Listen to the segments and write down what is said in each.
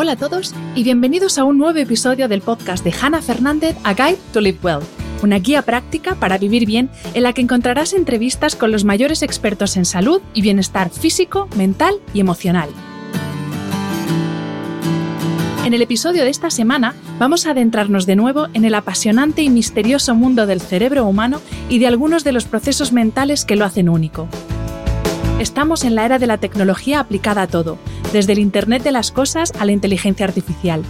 Hola a todos y bienvenidos a un nuevo episodio del podcast de Hannah Fernández, A Guide to Live Well, una guía práctica para vivir bien en la que encontrarás entrevistas con los mayores expertos en salud y bienestar físico, mental y emocional. En el episodio de esta semana vamos a adentrarnos de nuevo en el apasionante y misterioso mundo del cerebro humano y de algunos de los procesos mentales que lo hacen único. Estamos en la era de la tecnología aplicada a todo, desde el Internet de las Cosas a la inteligencia artificial.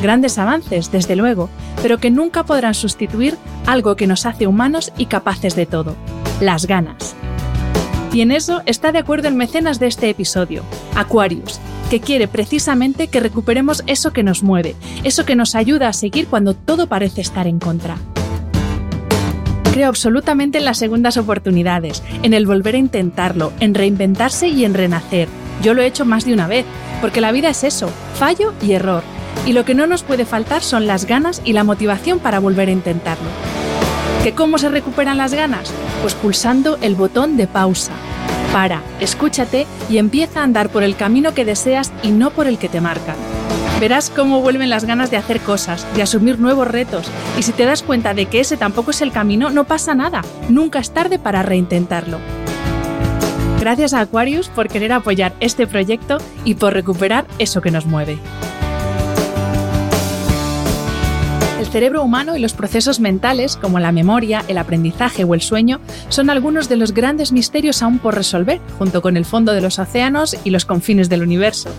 Grandes avances, desde luego, pero que nunca podrán sustituir algo que nos hace humanos y capaces de todo, las ganas. Y en eso está de acuerdo el mecenas de este episodio, Aquarius, que quiere precisamente que recuperemos eso que nos mueve, eso que nos ayuda a seguir cuando todo parece estar en contra. Creo absolutamente en las segundas oportunidades, en el volver a intentarlo, en reinventarse y en renacer. Yo lo he hecho más de una vez, porque la vida es eso, fallo y error. Y lo que no nos puede faltar son las ganas y la motivación para volver a intentarlo. ¿Que cómo se recuperan las ganas? Pues pulsando el botón de pausa. Para, escúchate y empieza a andar por el camino que deseas y no por el que te marcan. Verás cómo vuelven las ganas de hacer cosas, de asumir nuevos retos, y si te das cuenta de que ese tampoco es el camino, no pasa nada, nunca es tarde para reintentarlo. Gracias a Aquarius por querer apoyar este proyecto y por recuperar eso que nos mueve. Cerebro humano y los procesos mentales, como la memoria, el aprendizaje o el sueño, son algunos de los grandes misterios aún por resolver, junto con el fondo de los océanos y los confines del universo.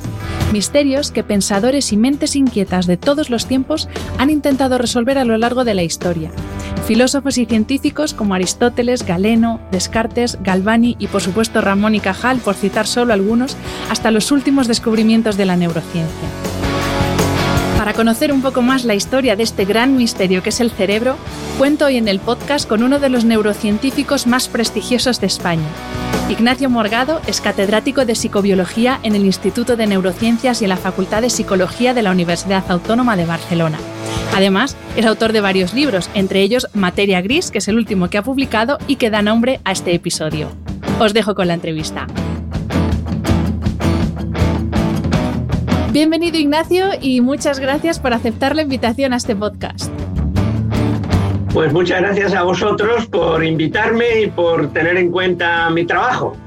Misterios que pensadores y mentes inquietas de todos los tiempos han intentado resolver a lo largo de la historia. Filósofos y científicos como Aristóteles, Galeno, Descartes, Galvani y por supuesto Ramón y Cajal, por citar solo algunos, hasta los últimos descubrimientos de la neurociencia. Para conocer un poco más la historia de este gran misterio que es el cerebro, cuento hoy en el podcast con uno de los neurocientíficos más prestigiosos de España. Ignacio Morgado es catedrático de psicobiología en el Instituto de Neurociencias y en la Facultad de Psicología de la Universidad Autónoma de Barcelona. Además, es autor de varios libros, entre ellos Materia Gris, que es el último que ha publicado y que da nombre a este episodio. Os dejo con la entrevista. Bienvenido Ignacio y muchas gracias por aceptar la invitación a este podcast. Pues muchas gracias a vosotros por invitarme y por tener en cuenta mi trabajo.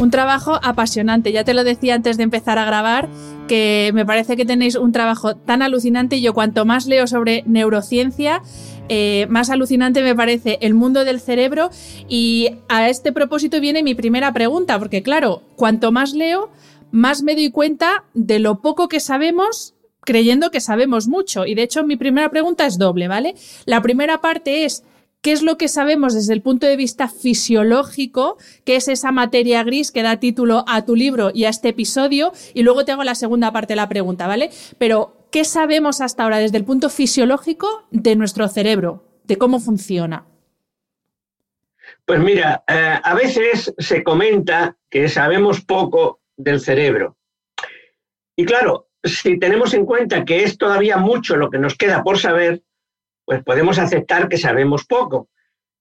Un trabajo apasionante, ya te lo decía antes de empezar a grabar, que me parece que tenéis un trabajo tan alucinante y yo cuanto más leo sobre neurociencia, eh, más alucinante me parece el mundo del cerebro y a este propósito viene mi primera pregunta, porque claro, cuanto más leo, más me doy cuenta de lo poco que sabemos creyendo que sabemos mucho. Y de hecho, mi primera pregunta es doble, ¿vale? La primera parte es, ¿qué es lo que sabemos desde el punto de vista fisiológico? ¿Qué es esa materia gris que da título a tu libro y a este episodio? Y luego te hago la segunda parte de la pregunta, ¿vale? Pero, ¿qué sabemos hasta ahora desde el punto fisiológico de nuestro cerebro? De cómo funciona. Pues mira, eh, a veces se comenta que sabemos poco del cerebro. Y claro, si tenemos en cuenta que es todavía mucho lo que nos queda por saber, pues podemos aceptar que sabemos poco.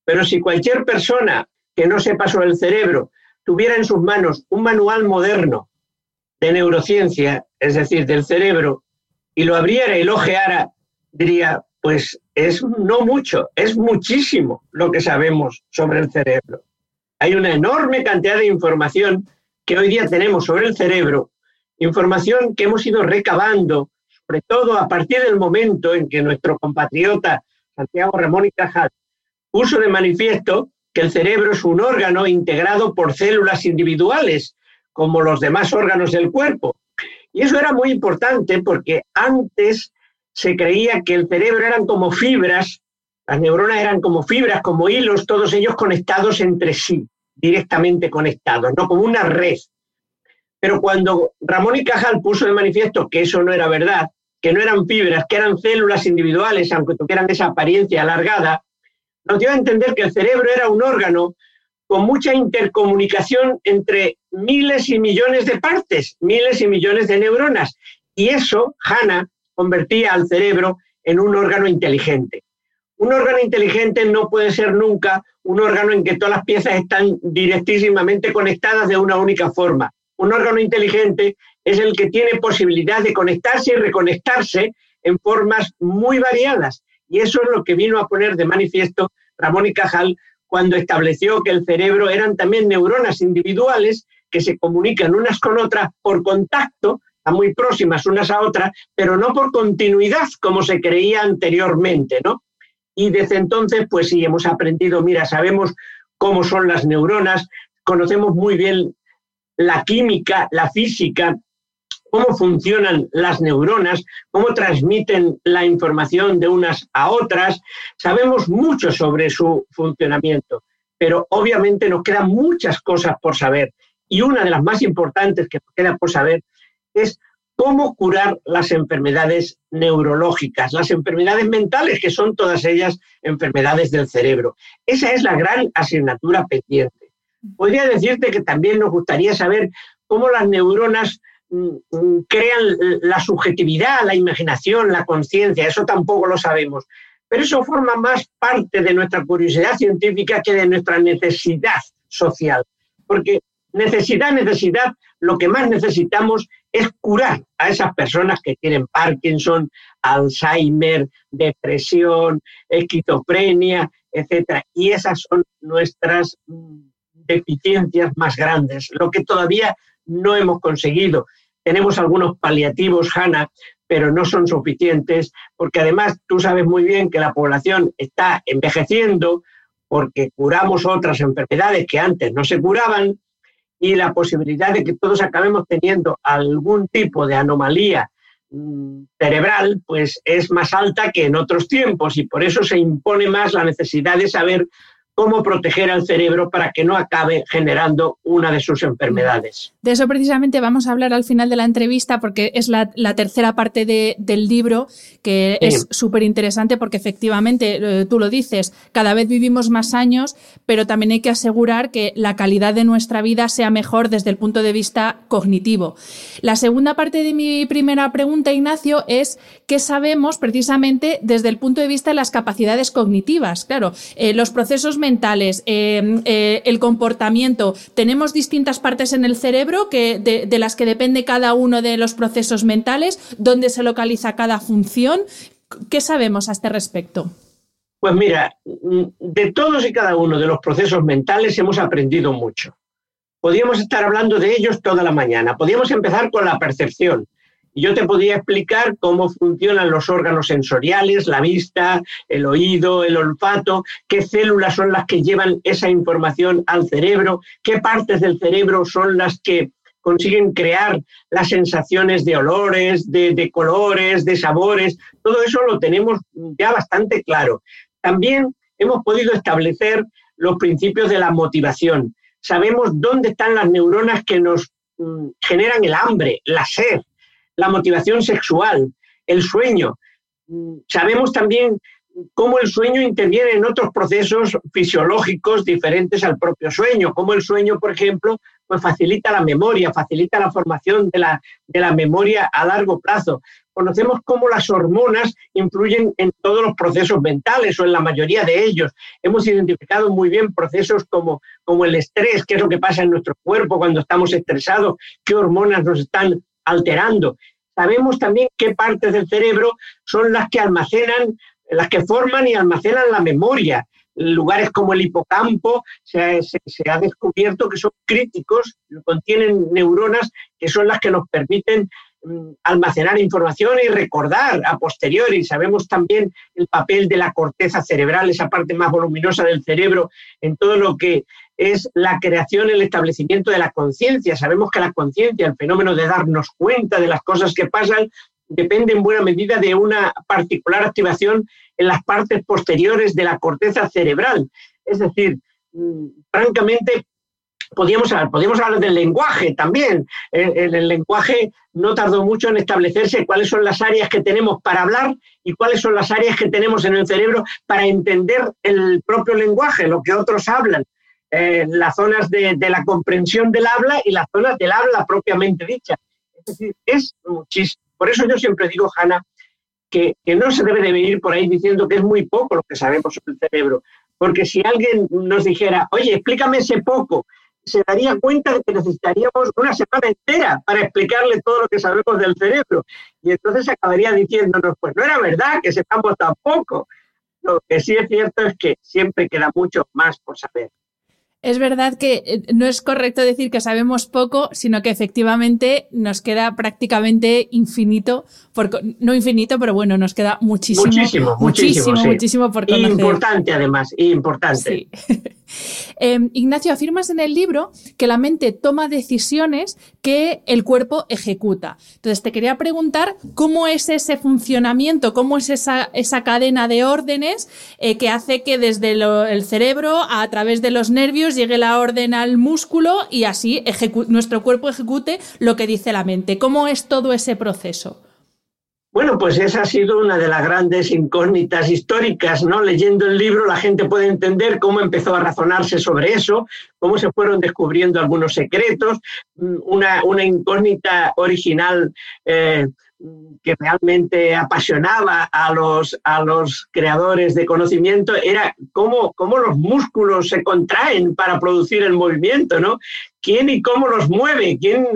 Pero si cualquier persona que no sepa sobre el cerebro tuviera en sus manos un manual moderno de neurociencia, es decir, del cerebro, y lo abriera y lo diría, pues es no mucho, es muchísimo lo que sabemos sobre el cerebro. Hay una enorme cantidad de información que hoy día tenemos sobre el cerebro, información que hemos ido recabando, sobre todo a partir del momento en que nuestro compatriota Santiago Ramón y Cajal puso de manifiesto que el cerebro es un órgano integrado por células individuales, como los demás órganos del cuerpo. Y eso era muy importante porque antes se creía que el cerebro eran como fibras, las neuronas eran como fibras, como hilos, todos ellos conectados entre sí directamente conectados, no como una red Pero cuando Ramón y Cajal puso de manifiesto que eso no era verdad, que no eran fibras, que eran células individuales, aunque tuvieran esa apariencia alargada, nos dio a entender que el cerebro era un órgano con mucha intercomunicación entre miles y millones de partes, miles y millones de neuronas. Y eso, Hanna, convertía al cerebro en un órgano inteligente. Un órgano inteligente no puede ser nunca un órgano en que todas las piezas están directísimamente conectadas de una única forma. Un órgano inteligente es el que tiene posibilidad de conectarse y reconectarse en formas muy variadas. Y eso es lo que vino a poner de manifiesto Ramón y Cajal cuando estableció que el cerebro eran también neuronas individuales que se comunican unas con otras por contacto, a muy próximas unas a otras, pero no por continuidad como se creía anteriormente, ¿no? Y desde entonces, pues sí, hemos aprendido, mira, sabemos cómo son las neuronas, conocemos muy bien la química, la física, cómo funcionan las neuronas, cómo transmiten la información de unas a otras. Sabemos mucho sobre su funcionamiento, pero obviamente nos quedan muchas cosas por saber. Y una de las más importantes que nos queda por saber es cómo curar las enfermedades neurológicas, las enfermedades mentales, que son todas ellas enfermedades del cerebro. Esa es la gran asignatura pendiente. Podría decirte que también nos gustaría saber cómo las neuronas mm, mm, crean la subjetividad, la imaginación, la conciencia, eso tampoco lo sabemos. Pero eso forma más parte de nuestra curiosidad científica que de nuestra necesidad social. Porque necesidad, necesidad, lo que más necesitamos es curar a esas personas que tienen Parkinson, Alzheimer, depresión, esquizofrenia, etc. Y esas son nuestras mm, deficiencias más grandes, lo que todavía no hemos conseguido. Tenemos algunos paliativos, Hanna, pero no son suficientes, porque además tú sabes muy bien que la población está envejeciendo porque curamos otras enfermedades que antes no se curaban y la posibilidad de que todos acabemos teniendo algún tipo de anomalía mm, cerebral, pues es más alta que en otros tiempos y por eso se impone más la necesidad de saber cómo proteger al cerebro para que no acabe generando una de sus enfermedades. De eso precisamente vamos a hablar al final de la entrevista porque es la, tercera parte del libro que es súper interesante porque efectivamente, eh, tú lo dices, cada vez vivimos más años, pero también hay que asegurar que la calidad de nuestra vida sea mejor desde el punto de vista cognitivo. La segunda parte de mi primera pregunta, Ignacio, es qué sabemos precisamente desde el punto de vista de las capacidades cognitivas. Claro, eh, los procesos mentales, em, eh, el comportamiento, tenemos distintas partes en el cerebro que, de, las que depende cada uno de los procesos mentales, dónde se localiza cada función. ¿Qué sabemos a este respecto? Pues mira, de todos y cada uno de los procesos mentales hemos aprendido mucho. Podríamos estar hablando de ellos toda la mañana. Podríamos empezar con la percepción. Yo te podría explicar cómo funcionan los órganos sensoriales, la vista, el oído, el olfato, qué células son las que llevan esa información al cerebro, qué partes del cerebro son las que consiguen crear las sensaciones de olores, de, colores, de sabores. Todo eso lo tenemos ya bastante claro. También hemos podido establecer los principios de la motivación. Sabemos dónde están las neuronas que nos mm, generan el hambre, la sed, la motivación sexual, el sueño. Sabemos también cómo el sueño interviene en otros procesos fisiológicos diferentes al propio sueño, cómo el sueño, por ejemplo, pues facilita la memoria, facilita la formación de la, de la memoria a largo plazo. Conocemos cómo las hormonas influyen en todos los procesos mentales o en la mayoría de ellos. Hemos identificado muy bien procesos como, como el estrés, qué es lo que pasa en nuestro cuerpo cuando estamos estresados, qué hormonas nos están alterando. Sabemos también qué partes del cerebro son las que almacenan, las que forman y almacenan la memoria. Lugares como el hipocampo se, ha descubierto que son críticos, contienen neuronas que son las que nos permiten mm, almacenar información y recordar a posteriori. Sabemos también el papel de la corteza cerebral, esa parte más voluminosa del cerebro, en todo lo que es la creación, el establecimiento de la conciencia. Sabemos que la conciencia, el fenómeno de darnos cuenta de las cosas que pasan, depende en buena medida de una particular activación en las partes posteriores de la corteza cerebral. Es decir, mm, francamente, Podríamos hablar, hablar del lenguaje también. En, el lenguaje no tardó mucho en establecerse cuáles son las áreas que tenemos para hablar y cuáles son las áreas que tenemos en el cerebro para entender el propio lenguaje, lo que otros hablan. Eh, las zonas de, la comprensión del habla y las zonas del habla propiamente dicha. Es decir, es muchísimo. Por eso yo siempre digo, Hanna, que, que, no se debe de ir por ahí diciendo que es muy poco lo que sabemos sobre el cerebro. Porque si alguien nos dijera, oye, explícame ese poco, se daría cuenta de que necesitaríamos una semana entera para explicarle todo lo que sabemos del cerebro. Y entonces acabaría diciéndonos, pues no era verdad que sepamos tan poco. Lo que sí es cierto es que siempre queda mucho más por saber. Es verdad que eh, no es correcto decir que sabemos poco, sino que efectivamente nos queda prácticamente infinito, por, no infinito, pero bueno, nos queda muchísimo. Muchísimo, muchísimo, muchísimo, por conocer. Importante además, importante. Em, Ignacio, afirmas en el libro que la mente toma decisiones que el cuerpo ejecuta. Entonces, te quería preguntar cómo es ese funcionamiento, cómo es esa, esa cadena de órdenes eh, que hace que desde el cerebro, a través de los nervios, llegue la orden al músculo y así nuestro cuerpo ejecute lo que dice la mente. ¿Cómo es todo ese proceso? Bueno, pues esa ha sido una de las grandes incógnitas históricas, ¿no? Leyendo el libro la gente puede entender cómo empezó a razonarse sobre eso, cómo se fueron descubriendo algunos secretos, mm, una, una incógnita original eh, que realmente apasionaba a los, a los creadores de conocimiento era cómo, cómo los músculos se contraen para producir el movimiento, ¿no? ¿Quién y cómo los mueve? ¿Quién,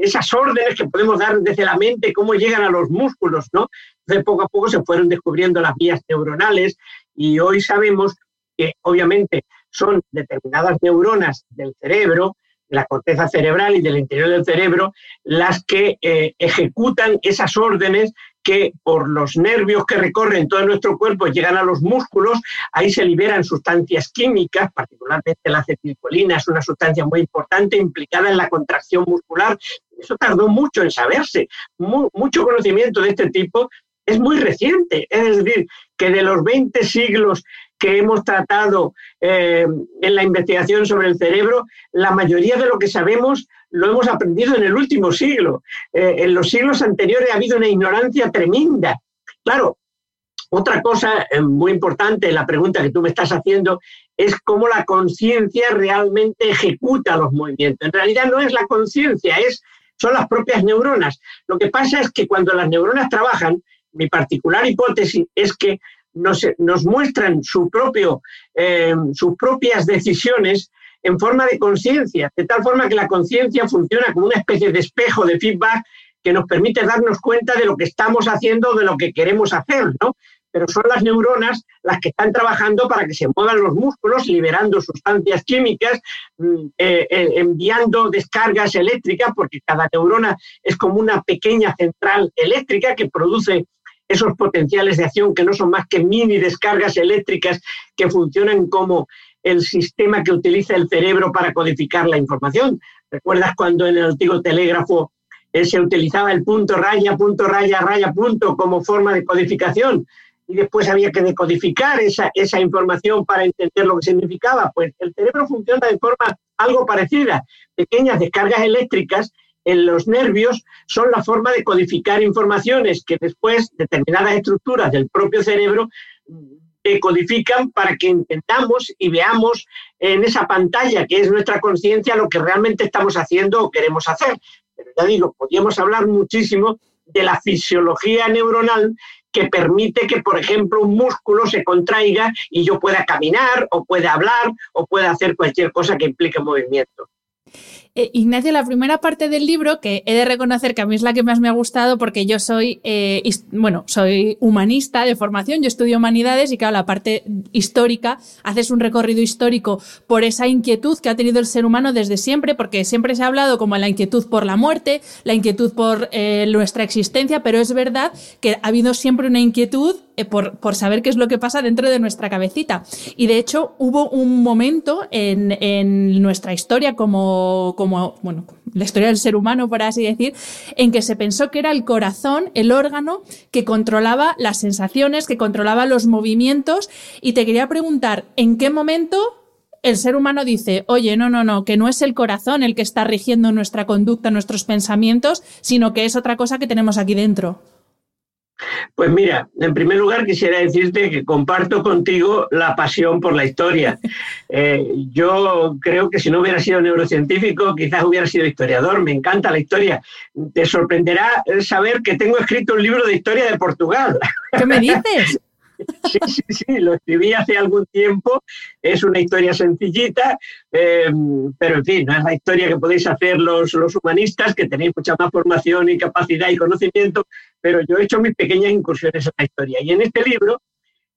esas órdenes que podemos dar desde la mente, cómo llegan a los músculos, ¿no? Entonces, poco a poco se fueron descubriendo las vías neuronales y hoy sabemos que obviamente son determinadas neuronas del cerebro la corteza cerebral y del interior del cerebro las que eh, ejecutan esas órdenes que por los nervios que recorren todo nuestro cuerpo llegan a los músculos, ahí se liberan sustancias químicas, particularmente la acetilcolina, es una sustancia muy importante implicada en la contracción muscular. Eso tardó mucho en saberse. mucho conocimiento de este tipo es muy reciente, es decir, que de los 20 siglos que hemos tratado eh, en la investigación sobre el cerebro, la mayoría de lo que sabemos lo hemos aprendido en el último siglo. Eh, en los siglos anteriores ha habido una ignorancia tremenda. Claro, otra cosa eh, muy importante, la pregunta que tú me estás haciendo, es cómo la conciencia realmente ejecuta los movimientos. En realidad no es la conciencia, es, son las propias neuronas. Lo que pasa es que cuando las neuronas trabajan, mi particular hipótesis es que nos, muestran su propio, eh, sus propias decisiones en forma de conciencia, de tal forma que la conciencia funciona como una especie de espejo de feedback que nos permite darnos cuenta de lo que estamos haciendo, de lo que queremos hacer, ¿no? Pero son las neuronas las que están trabajando para que se muevan los músculos, liberando sustancias químicas, mm, eh, eh, enviando descargas eléctricas, porque cada neurona es como una pequeña central eléctrica que produce esos potenciales de acción que no son más que mini descargas eléctricas que funcionan como el sistema que utiliza el cerebro para codificar la información. ¿Recuerdas cuando en el antiguo telégrafo eh, se utilizaba el punto raya, punto raya, raya, punto como forma de codificación? Y después había que decodificar esa, esa información para entender lo que significaba. Pues el cerebro funciona de forma algo parecida. Pequeñas descargas eléctricas en los nervios son la forma de codificar informaciones que después determinadas estructuras del propio cerebro codifican para que entendamos y veamos en esa pantalla que es nuestra conciencia lo que realmente estamos haciendo o queremos hacer. Pero ya digo, podríamos hablar muchísimo de la fisiología neuronal que permite que, por ejemplo, un músculo se contraiga y yo pueda caminar o pueda hablar o pueda hacer cualquier cosa que implique movimiento. Eh, Ignacio, la primera parte del libro, que he de reconocer que a mí es la que más me ha gustado porque yo soy, eh, bueno, soy humanista de formación, yo estudio humanidades y claro, la parte histórica, haces un recorrido histórico por esa inquietud que ha tenido el ser humano desde siempre, porque siempre se ha hablado como la inquietud por la muerte, la inquietud por eh, nuestra existencia, pero es verdad que ha habido siempre una inquietud por, por, saber qué es lo que pasa dentro de nuestra cabecita. Y de hecho hubo un momento en, en nuestra historia como como, bueno, la historia del ser humano, por así decir, en que se pensó que era el corazón, el órgano que controlaba las sensaciones, que controlaba los movimientos. Y te quería preguntar, ¿en qué momento el ser humano dice, oye, no, no, no, que no es el corazón el que está rigiendo nuestra conducta, nuestros pensamientos, sino que es otra cosa que tenemos aquí dentro. Pues mira, en primer lugar quisiera decirte que comparto contigo la pasión por la historia. Eh, yo creo que si no hubiera sido neurocientífico, quizás hubiera sido historiador. Me encanta la historia. Te sorprenderá saber que tengo escrito un libro de historia de Portugal. ¿Qué me dices? Sí, sí, sí, lo escribí hace algún tiempo. Es una historia sencillita, eh, pero en fin, no es la historia que podéis hacer los, los humanistas, que tenéis mucha más formación y capacidad y conocimiento, pero yo he hecho mis pequeñas incursiones en la historia. Y en este libro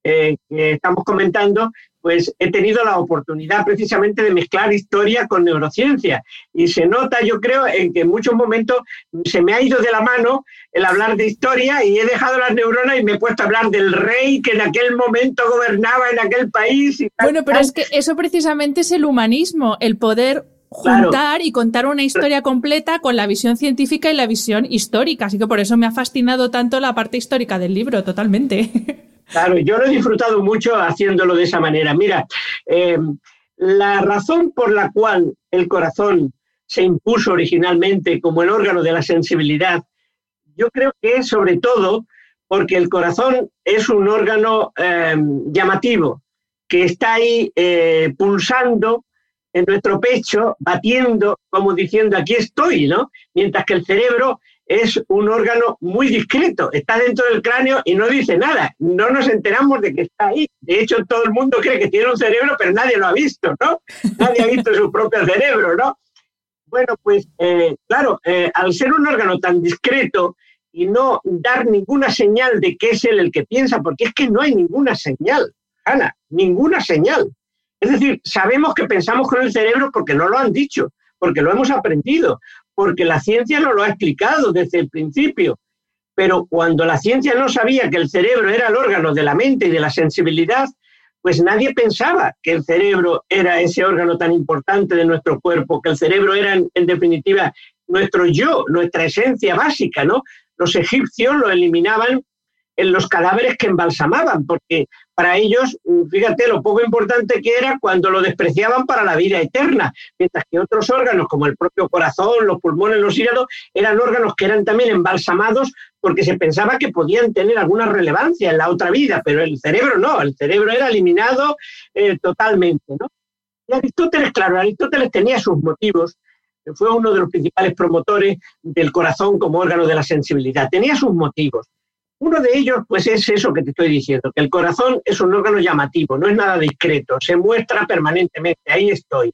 eh, que estamos comentando, pues he tenido la oportunidad precisamente de mezclar historia con neurociencia. Y se nota, yo creo, en que en muchos momentos se me ha ido de la mano el hablar de historia y he dejado las neuronas y me he puesto a hablar del rey que en aquel momento gobernaba en aquel país. bueno, pero es que eso precisamente es el humanismo, el poder juntar y contar una historia completa con la visión científica y la visión histórica. Así que por eso me ha fascinado tanto la parte histórica del libro, totalmente. Claro, yo lo he disfrutado mucho haciéndolo de esa manera. Mira, eh, la razón por la cual el corazón se impuso originalmente como el órgano de la sensibilidad, yo creo que es sobre todo porque el corazón es un órgano eh, llamativo, que está ahí eh, pulsando en nuestro pecho, batiendo, como diciendo, aquí estoy, ¿no? Mientras que el cerebro es un órgano muy discreto, está dentro del cráneo y no dice nada, no nos enteramos de que está ahí. De hecho, todo el mundo cree que tiene un cerebro, pero nadie lo ha visto, ¿no? Nadie ha visto su propio cerebro, ¿no? Bueno, pues eh, claro, eh, al ser un órgano tan discreto y no dar ninguna señal de que es él el que piensa, porque es que no hay ninguna señal, Ana, ninguna señal. Es decir, sabemos que pensamos con el cerebro porque no lo han dicho, porque lo hemos aprendido, porque la ciencia no lo ha explicado desde el principio. Pero cuando la ciencia no sabía que el cerebro era el órgano de la mente y de la sensibilidad, pues nadie pensaba que el cerebro era ese órgano tan importante de nuestro cuerpo, que el cerebro era, en, en definitiva, nuestro yo, nuestra esencia básica, ¿no? Los egipcios lo eliminaban en los cadáveres que embalsamaban, porque para ellos, mm, fíjate lo poco importante que era cuando lo despreciaban para la vida eterna, mientras que otros órganos, como el propio corazón, los pulmones, los hígados, eran órganos que eran también embalsamados porque se pensaba que podían tener alguna relevancia en la otra vida, pero el cerebro no, el cerebro era eliminado eh, totalmente. ¿no? Y Aristóteles, claro, Aristóteles tenía sus motivos, fue uno de los principales promotores del corazón como órgano de la sensibilidad, tenía sus motivos. Uno de ellos, pues es eso que te estoy diciendo, que el corazón es un órgano llamativo, no es nada discreto, se muestra permanentemente, ahí estoy.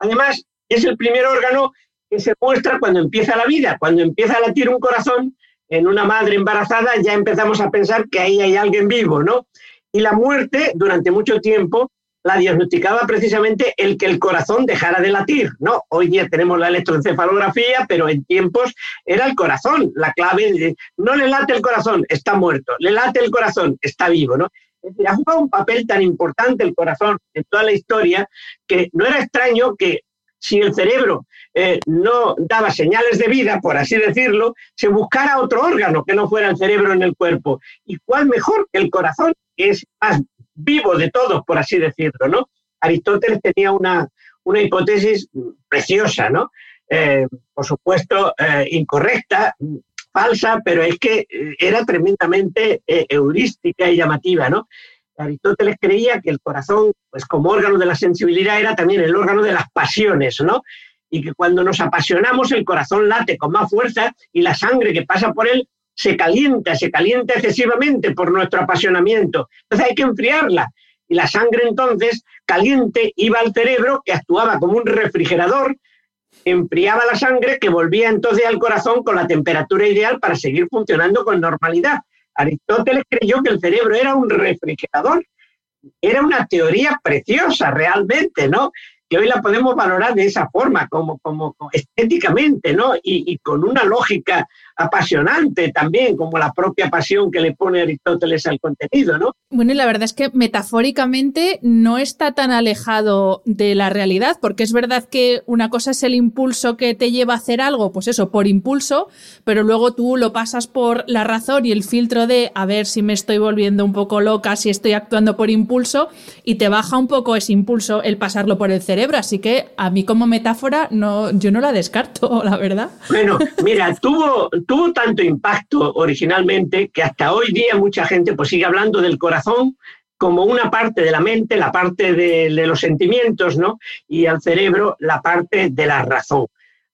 Además, es el primer órgano que se muestra cuando empieza la vida, cuando empieza a latir un corazón en una madre embarazada, ya empezamos a pensar que ahí hay alguien vivo, ¿no? Y la muerte, durante mucho tiempo, la diagnosticaba precisamente el que el corazón dejara de latir, ¿no? Hoy día tenemos la electroencefalografía, pero en tiempos era el corazón, la clave de, no le late el corazón, está muerto, le late el corazón, está vivo, ¿no? Es decir, ha jugado un papel tan importante el corazón en toda la historia que no era extraño que si el cerebro eh, no daba señales de vida, por así decirlo, se buscara otro órgano que no fuera el cerebro en el cuerpo. ¿Y cuál mejor que el corazón, que es más vivo de todos, por así decirlo, ¿no? Aristóteles tenía una, una hipótesis preciosa, ¿no? Eh, por supuesto, eh, incorrecta, falsa, pero es que eh, era tremendamente heurística y llamativa, ¿no? Aristóteles creía que el corazón, pues como órgano de la sensibilidad, era también el órgano de las pasiones, ¿no? Y que cuando nos apasionamos el corazón late con más fuerza y la sangre que pasa por él se calienta, se calienta excesivamente por nuestro apasionamiento. Entonces hay que enfriarla. Y la sangre entonces caliente iba al cerebro, que actuaba como un refrigerador, enfriaba la sangre, que volvía entonces al corazón con la temperatura ideal para seguir funcionando con normalidad. Aristóteles creyó que el cerebro era un refrigerador. Era una teoría preciosa realmente, ¿no? que hoy la podemos valorar de esa forma, como, como, estéticamente, ¿no? Y, con una lógica apasionante también, como la propia pasión que le pone Aristóteles al contenido, ¿no? Bueno, y la verdad es que metafóricamente no está tan alejado de la realidad, porque es verdad que una cosa es el impulso que te lleva a hacer algo, pues eso, por impulso, pero luego tú lo pasas por la razón y el filtro de a ver si me estoy volviendo un poco loca, si estoy actuando por impulso, y te baja un poco ese impulso el pasarlo por el cerebro. Así que a mí como metáfora no, yo no la descarto, la verdad. Bueno, mira, tuvo, tuvo tanto impacto originalmente que hasta hoy día mucha gente pues sigue hablando del corazón como una parte de la mente, la parte de, los sentimientos, ¿no? Y al cerebro la parte de la razón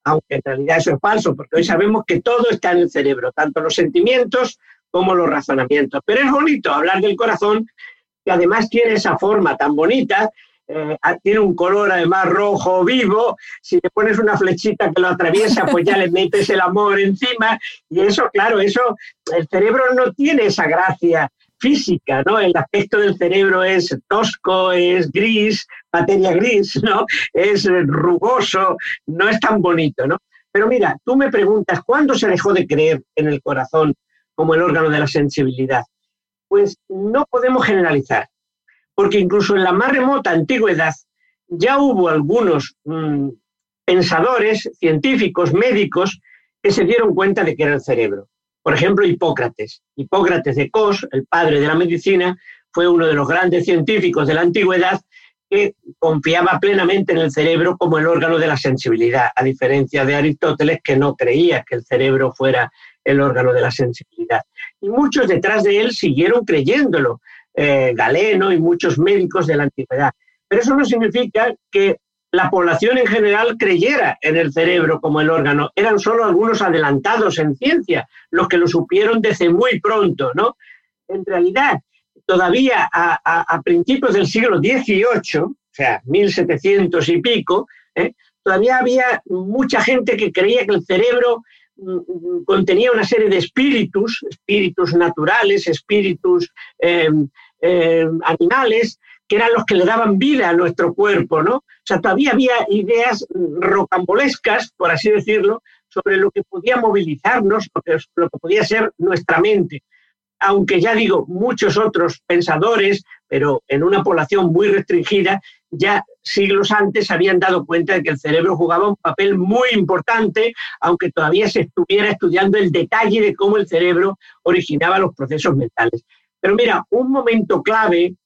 aunque en realidad eso es falso, porque hoy sabemos que todo está en el cerebro, tanto los sentimientos como los razonamientos. Pero es bonito hablar del corazón, que además tiene esa forma tan bonita, eh, tiene un color además rojo vivo, si le pones una flechita que lo atraviesa, pues ya le metes el amor encima, y eso, claro, eso, el cerebro no tiene esa gracia física, ¿no? El aspecto del cerebro es tosco, es gris, materia gris, ¿no? Es rugoso, no es tan bonito, ¿no? Pero mira, tú me preguntas, ¿cuándo se dejó de creer en el corazón como el órgano de la sensibilidad? Pues no podemos generalizar, porque incluso en la más remota antigüedad ya hubo algunos mm, pensadores, científicos, médicos, que se dieron cuenta de que era el cerebro. Por ejemplo, Hipócrates. Hipócrates de Cos, el padre de la medicina, fue uno de los grandes científicos de la antigüedad que confiaba plenamente en el cerebro como el órgano de la sensibilidad, a diferencia de Aristóteles que no creía que el cerebro fuera el órgano de la sensibilidad. Y muchos detrás de él siguieron creyéndolo, eh, Galeno y muchos médicos de la antigüedad. Pero eso no significa que la población en general creyera en el cerebro como el órgano. Eran solo algunos adelantados en ciencia los que lo supieron desde muy pronto, ¿no? En realidad, todavía a, principios del siglo XVIII, o sea, 1700 y pico, ¿eh? todavía había mucha gente que creía que el cerebro mm, mm, contenía una serie de espíritus, espíritus naturales, espíritus em, em, animales, que eran los que le daban vida a nuestro cuerpo, ¿no? O sea, todavía había ideas rocambolescas, por así decirlo, sobre lo que podía movilizarnos, lo que, lo que podía ser nuestra mente. Aunque ya digo, muchos otros pensadores, pero en una población muy restringida, ya siglos antes habían dado cuenta de que el cerebro jugaba un papel muy importante, aunque todavía se estuviera estudiando el detalle de cómo el cerebro originaba los procesos mentales. Pero mira, un momento clave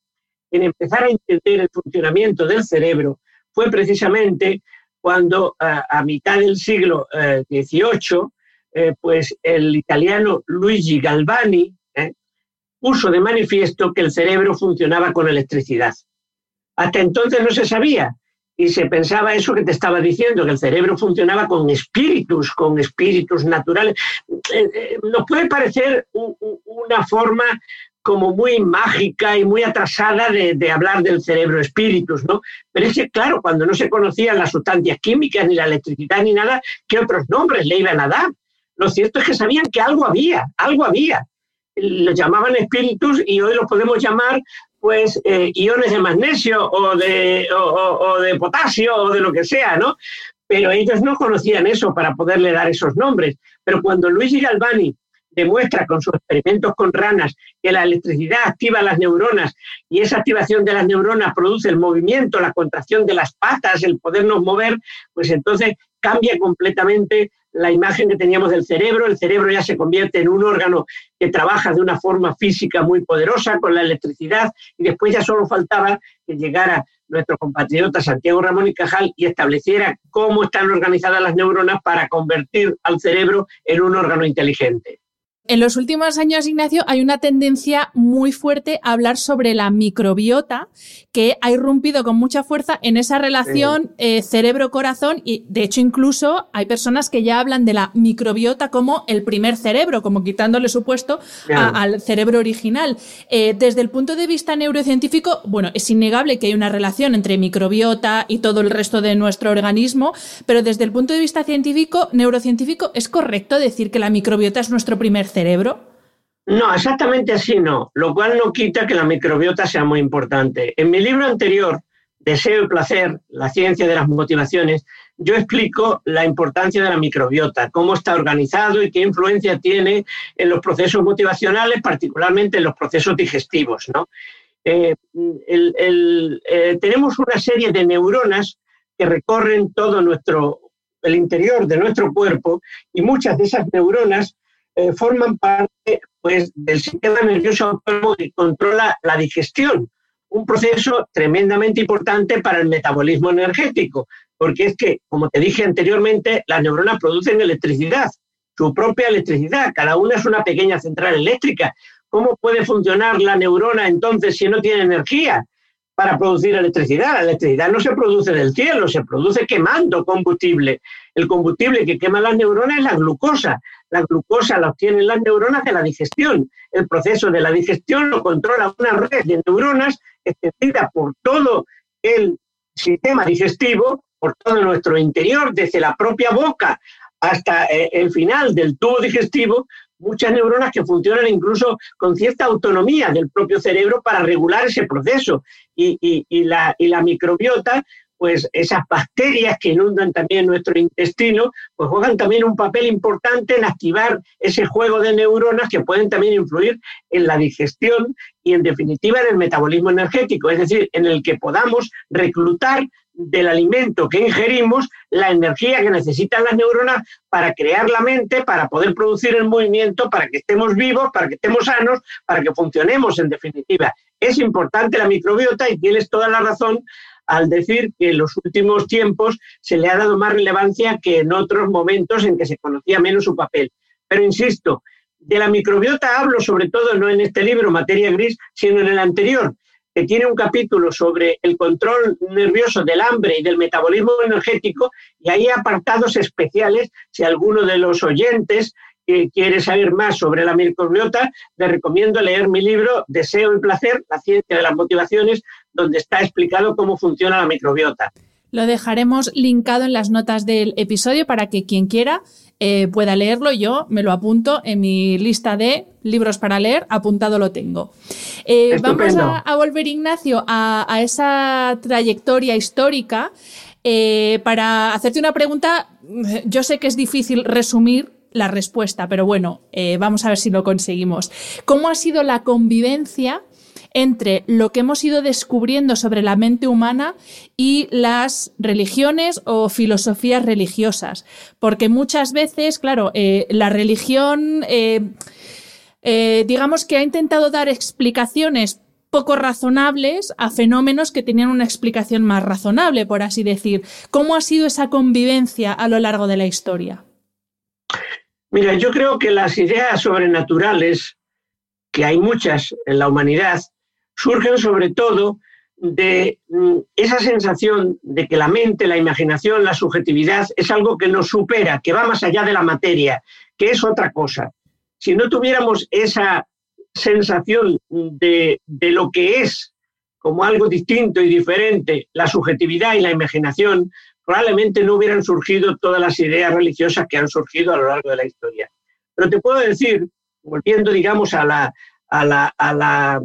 en empezar a entender el funcionamiento del cerebro fue precisamente cuando a, mitad del siglo XVIII, eh, pues el italiano Luigi Galvani eh, puso de manifiesto que el cerebro funcionaba con electricidad. Hasta entonces no se sabía y se pensaba eso que te estaba diciendo, que el cerebro funcionaba con espíritus, con espíritus naturales. Eh, nos puede parecer una forma como muy mágica y muy atrasada de, hablar del cerebro espíritus, ¿no? Pero es que, claro, cuando no se conocían las sustancias químicas, ni la electricidad, ni nada, ¿qué otros nombres le iban a dar? Lo cierto es que sabían que algo había, algo había. Lo llamaban espíritus y hoy los podemos llamar pues eh, iones de magnesio o de, potasio o de lo que sea, ¿no? Pero ellos no conocían eso para poderle dar esos nombres. Pero cuando Luigi Galvani demuestra con sus experimentos con ranas que la electricidad activa las neuronas y esa activación de las neuronas produce el movimiento, la contracción de las patas, el podernos mover, pues entonces cambia completamente la imagen que teníamos del cerebro. El cerebro ya se convierte en un órgano que trabaja de una forma física muy poderosa con la electricidad y después ya solo faltaba que llegara nuestro compatriota Santiago Ramón y Cajal y estableciera cómo están organizadas las neuronas para convertir al cerebro en un órgano inteligente. En los últimos años, Ignacio, hay una tendencia muy fuerte a hablar sobre la microbiota que ha irrumpido con mucha fuerza en esa relación eh, cerebro-corazón y, de hecho, incluso hay personas que ya hablan de la microbiota como el primer cerebro, como quitándole su puesto al cerebro original. Eh, desde el punto de vista neurocientífico, bueno, es innegable que hay una relación entre microbiota y todo el resto de nuestro organismo, pero desde el punto de vista científico, neurocientífico, ¿es correcto decir que la microbiota es nuestro primer cerebro? Cerebro? No, exactamente así no, lo cual no quita que la microbiota sea muy importante. En mi libro anterior, Deseo y Placer, la ciencia de las motivaciones, yo explico la importancia de la microbiota, cómo está organizado y qué influencia tiene en los procesos motivacionales, particularmente en los procesos digestivos. Eh, eh, tenemos una serie de neuronas que recorren todo nuestro, el interior de nuestro cuerpo y muchas de esas neuronas eh, forman parte pues, del sistema nervioso autónomo que controla la digestión, un proceso tremendamente importante para el metabolismo energético, porque es que, como te dije anteriormente, las neuronas producen electricidad, su propia electricidad, cada una es una pequeña central eléctrica. ¿Cómo puede funcionar la neurona entonces si no tiene energía para producir electricidad? La electricidad no se produce del cielo, se produce quemando combustible. El combustible que quema las neuronas es la glucosa. La glucosa la obtienen las neuronas de la digestión. El proceso de la digestión lo controla una red de neuronas extendida por todo el sistema digestivo, por todo nuestro interior, desde la propia boca hasta eh, el final del tubo digestivo, muchas neuronas que funcionan incluso con cierta autonomía del propio cerebro para regular ese proceso. Y, y la microbiota pues esas bacterias que inundan también nuestro intestino, pues juegan también un papel importante en activar ese juego de neuronas que pueden también influir en la digestión y en definitiva en el metabolismo energético, es decir, en el que podamos reclutar del alimento que ingerimos la energía que necesitan las neuronas para crear la mente, para poder producir el movimiento, para que estemos vivos, para que estemos sanos, para que funcionemos en definitiva. Es importante la microbiota y tienes toda la razón al decir que en los últimos tiempos se le ha dado más relevancia que en otros momentos en que se conocía menos su papel. Pero insisto, de la microbiota hablo sobre todo no en este libro, Materia Gris, sino en el anterior, que tiene un capítulo sobre el control nervioso del hambre y del metabolismo energético, y hay apartados especiales, si alguno de los oyentes que quiere saber más sobre la microbiota, le recomiendo leer mi libro Deseo y Placer, la ciencia de las motivaciones, donde está explicado cómo funciona la microbiota. Lo dejaremos linkado en las notas del episodio para que quien quiera eh, pueda leerlo. Yo me lo apunto en mi lista de libros para leer, apuntado lo tengo. Eh, vamos a, volver, Ignacio, a, esa trayectoria histórica eh, para hacerte una pregunta. Yo sé que es difícil resumir la respuesta, pero bueno, vamos a ver si lo conseguimos. ¿Cómo ha sido la convivencia entre lo que hemos ido descubriendo sobre la mente humana y las religiones o filosofías religiosas? Porque muchas veces, claro, eh, la religión, eh, digamos que ha intentado dar explicaciones poco razonables a fenómenos que tenían una explicación más razonable, por así decir. ¿Cómo ha sido esa convivencia a lo largo de la historia? Mira, yo creo que las ideas sobrenaturales, que hay muchas en la humanidad, surgen sobre todo de mm, esa sensación de que la mente, la imaginación, la subjetividad es algo que nos supera, que va más allá de la materia, que es otra cosa. Si no tuviéramos esa sensación de, de lo que es como algo distinto y diferente, la subjetividad y la imaginación, probablemente no hubieran surgido todas las ideas religiosas que han surgido a lo largo de la historia. Pero te puedo decir, volviendo, digamos, a la, a la, a la,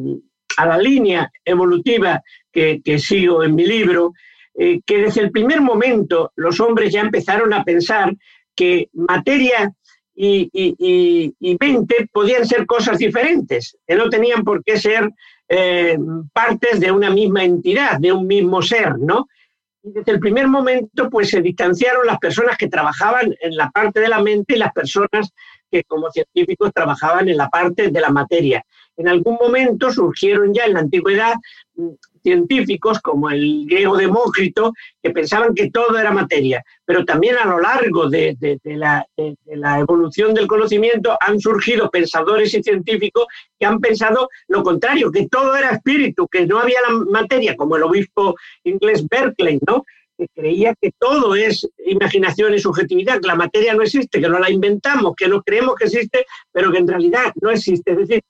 a la línea evolutiva que, sigo en mi libro, eh, que desde el primer momento los hombres ya empezaron a pensar que materia y, mente podían ser cosas diferentes, que no tenían por qué ser eh, partes de una misma entidad, de un mismo ser, ¿no? Desde el primer momento, pues se distanciaron las personas que trabajaban en la parte de la mente y las personas que como científicos trabajaban en la parte de la materia. En algún momento surgieron ya en la antigüedad mm, científicos como el griego Demócrito que pensaban que todo era materia, pero también a lo largo de, la, evolución del conocimiento han surgido pensadores y científicos que han pensado lo contrario, que todo era espíritu, que no había la materia, como el obispo inglés Berkeley, ¿no? que creía que todo es imaginación y subjetividad, que la materia no existe, que no la inventamos, que no creemos que existe, pero que en realidad no existe. Es decir,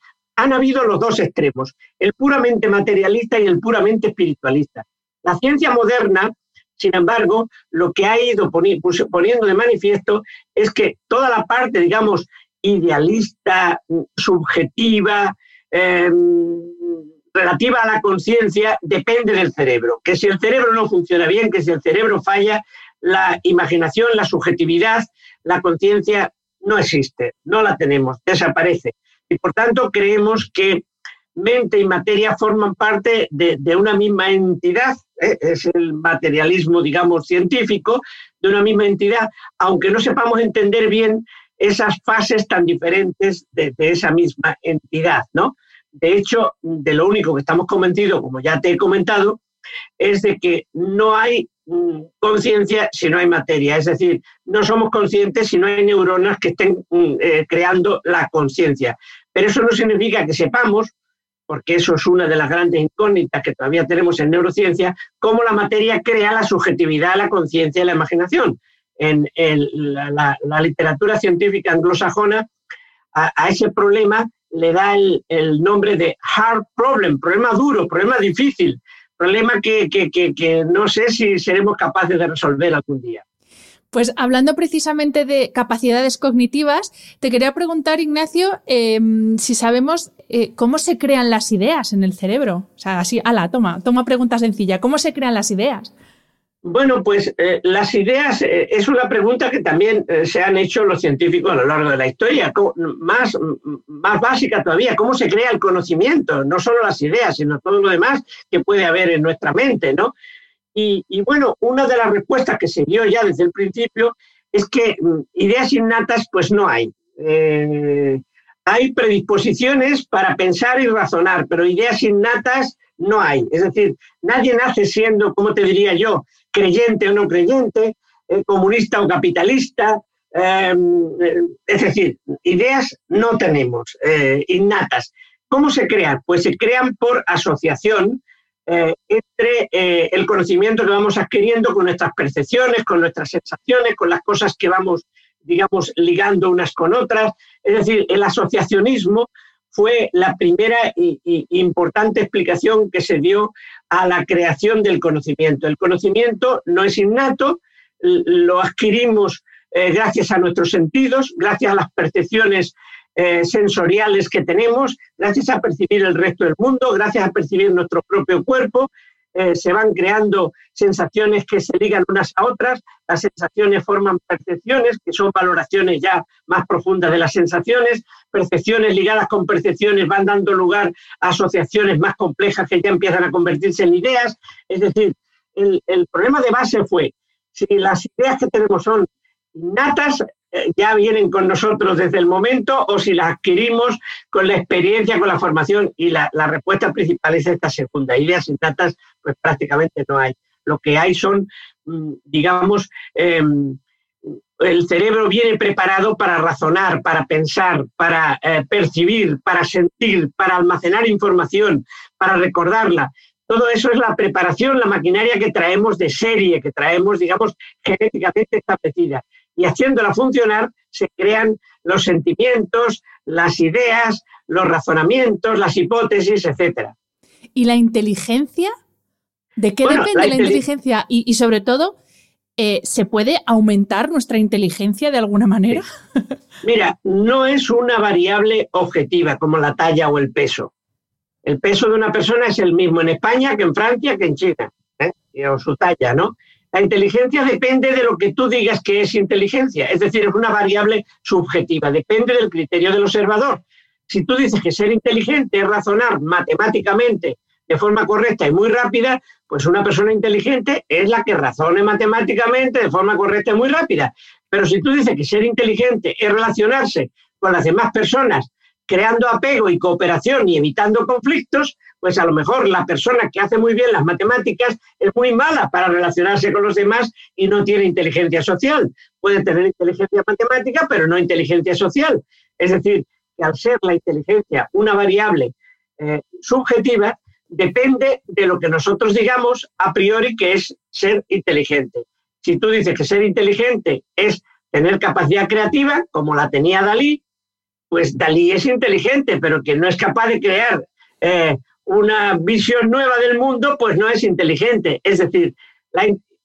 han habido los dos extremos, el puramente materialista y el puramente espiritualista. La ciencia moderna, sin embargo, lo que ha ido poniendo de manifiesto es que toda la parte, digamos, idealista, subjetiva, em, relativa a la conciencia depende del cerebro. Que si el cerebro no funciona bien, que si el cerebro falla, la imaginación, la subjetividad, la conciencia no existe, no la tenemos, desaparece. Y por tanto creemos que mente y materia forman parte de, una misma entidad, ¿eh? es el materialismo, digamos, científico, de una misma entidad, aunque no sepamos entender bien esas fases tan diferentes de, esa misma entidad, ¿no? De hecho, de lo único que estamos convencidos, como ya te he comentado, es de que no hay mm, conciencia si no hay materia. Es decir, no somos conscientes si no hay neuronas que estén mm, eh, creando la conciencia. Pero eso no significa que sepamos, porque eso es una de las grandes incógnitas que todavía tenemos en neurociencia, cómo la materia crea la subjetividad, la conciencia y la imaginación. En la, literatura científica anglosajona, a, ese problema le da el, nombre de hard problem, problema duro, problema difícil, problema que, que no sé si seremos capaces de resolver algún día. Pues hablando precisamente de capacidades cognitivas, te quería preguntar, Ignacio, em, si sabemos eh, cómo se crean las ideas en el cerebro. O sea, así, ala, toma, toma pregunta sencilla. ¿Cómo se crean las ideas? Bueno, pues eh, las ideas eh, es una pregunta que también se han hecho los científicos a lo largo de la historia, más, más básica todavía, cómo se crea el conocimiento, no solo las ideas, sino todo lo demás que puede haber en nuestra mente, ¿no? Y, bueno, una de las respuestas que se dio ya desde el principio es que mm, ideas innatas pues no hay. Eh, hay predisposiciones para pensar y razonar, pero ideas innatas no hay. Es decir, nadie nace siendo, como te diría yo, creyente o no creyente, eh, comunista o capitalista. Em, eh, es decir, ideas no tenemos innatas. ¿Cómo se crean? Pues se crean por asociación eh, entre eh, el conocimiento que vamos adquiriendo con nuestras percepciones, con nuestras sensaciones, con las cosas que vamos, digamos, ligando unas con otras. Es decir, el asociacionismo fue la primera y, importante explicación que se dio a la creación del conocimiento. El conocimiento no es innato, lo adquirimos eh, gracias a nuestros sentidos, gracias a las percepciones eh, sensoriales que tenemos, gracias a percibir el resto del mundo, gracias a percibir nuestro propio cuerpo, eh, se van creando sensaciones que se ligan unas a otras, las sensaciones forman percepciones, que son valoraciones ya más profundas de las sensaciones, percepciones ligadas con percepciones van dando lugar a asociaciones más complejas que ya empiezan a convertirse en ideas, es decir, el, problema de base fue, si las ideas que tenemos son innatas, ya vienen con nosotros desde el momento o si las adquirimos con la experiencia, con la formación. Y la, respuesta principal es esta segunda. Ideas innatas, pues prácticamente no hay. Lo que hay son, mm, digamos, em, el cerebro viene preparado para razonar, para pensar, para eh, percibir, para sentir, para almacenar información, para recordarla. Todo eso es la preparación, la maquinaria que traemos de serie, que traemos, digamos, genéticamente establecida y haciéndola funcionar se crean los sentimientos, las ideas, los razonamientos, las hipótesis, etc. ¿Y la inteligencia? ¿De qué depende la, inteligencia? Y, sobre todo, eh, ¿se puede aumentar nuestra inteligencia de alguna manera? Mira, no es una variable objetiva como la talla o el peso. El peso de una persona es el mismo en España que en Francia que en China, ¿eh? o su talla, ¿no? La inteligencia depende de lo que tú digas que es inteligencia, es decir, es una variable subjetiva, depende del criterio del observador. Si tú dices que ser inteligente es razonar matemáticamente de forma correcta y muy rápida, pues una persona inteligente es la que razone matemáticamente de forma correcta y muy rápida. Pero si tú dices que ser inteligente es relacionarse con las demás personas creando apego y cooperación y evitando conflictos, pues a lo mejor la persona que hace muy bien las matemáticas es muy mala para relacionarse con los demás y no tiene inteligencia social. Puede tener inteligencia matemática, pero no inteligencia social. Es decir, que al ser la inteligencia una variable eh, subjetiva, depende de lo que nosotros digamos a priori que es ser inteligente. Si tú dices que ser inteligente es tener capacidad creativa, como la tenía Dalí, pues Dalí es inteligente, pero que no es capaz de crear eh, una visión nueva del mundo, pues no es inteligente. Es decir,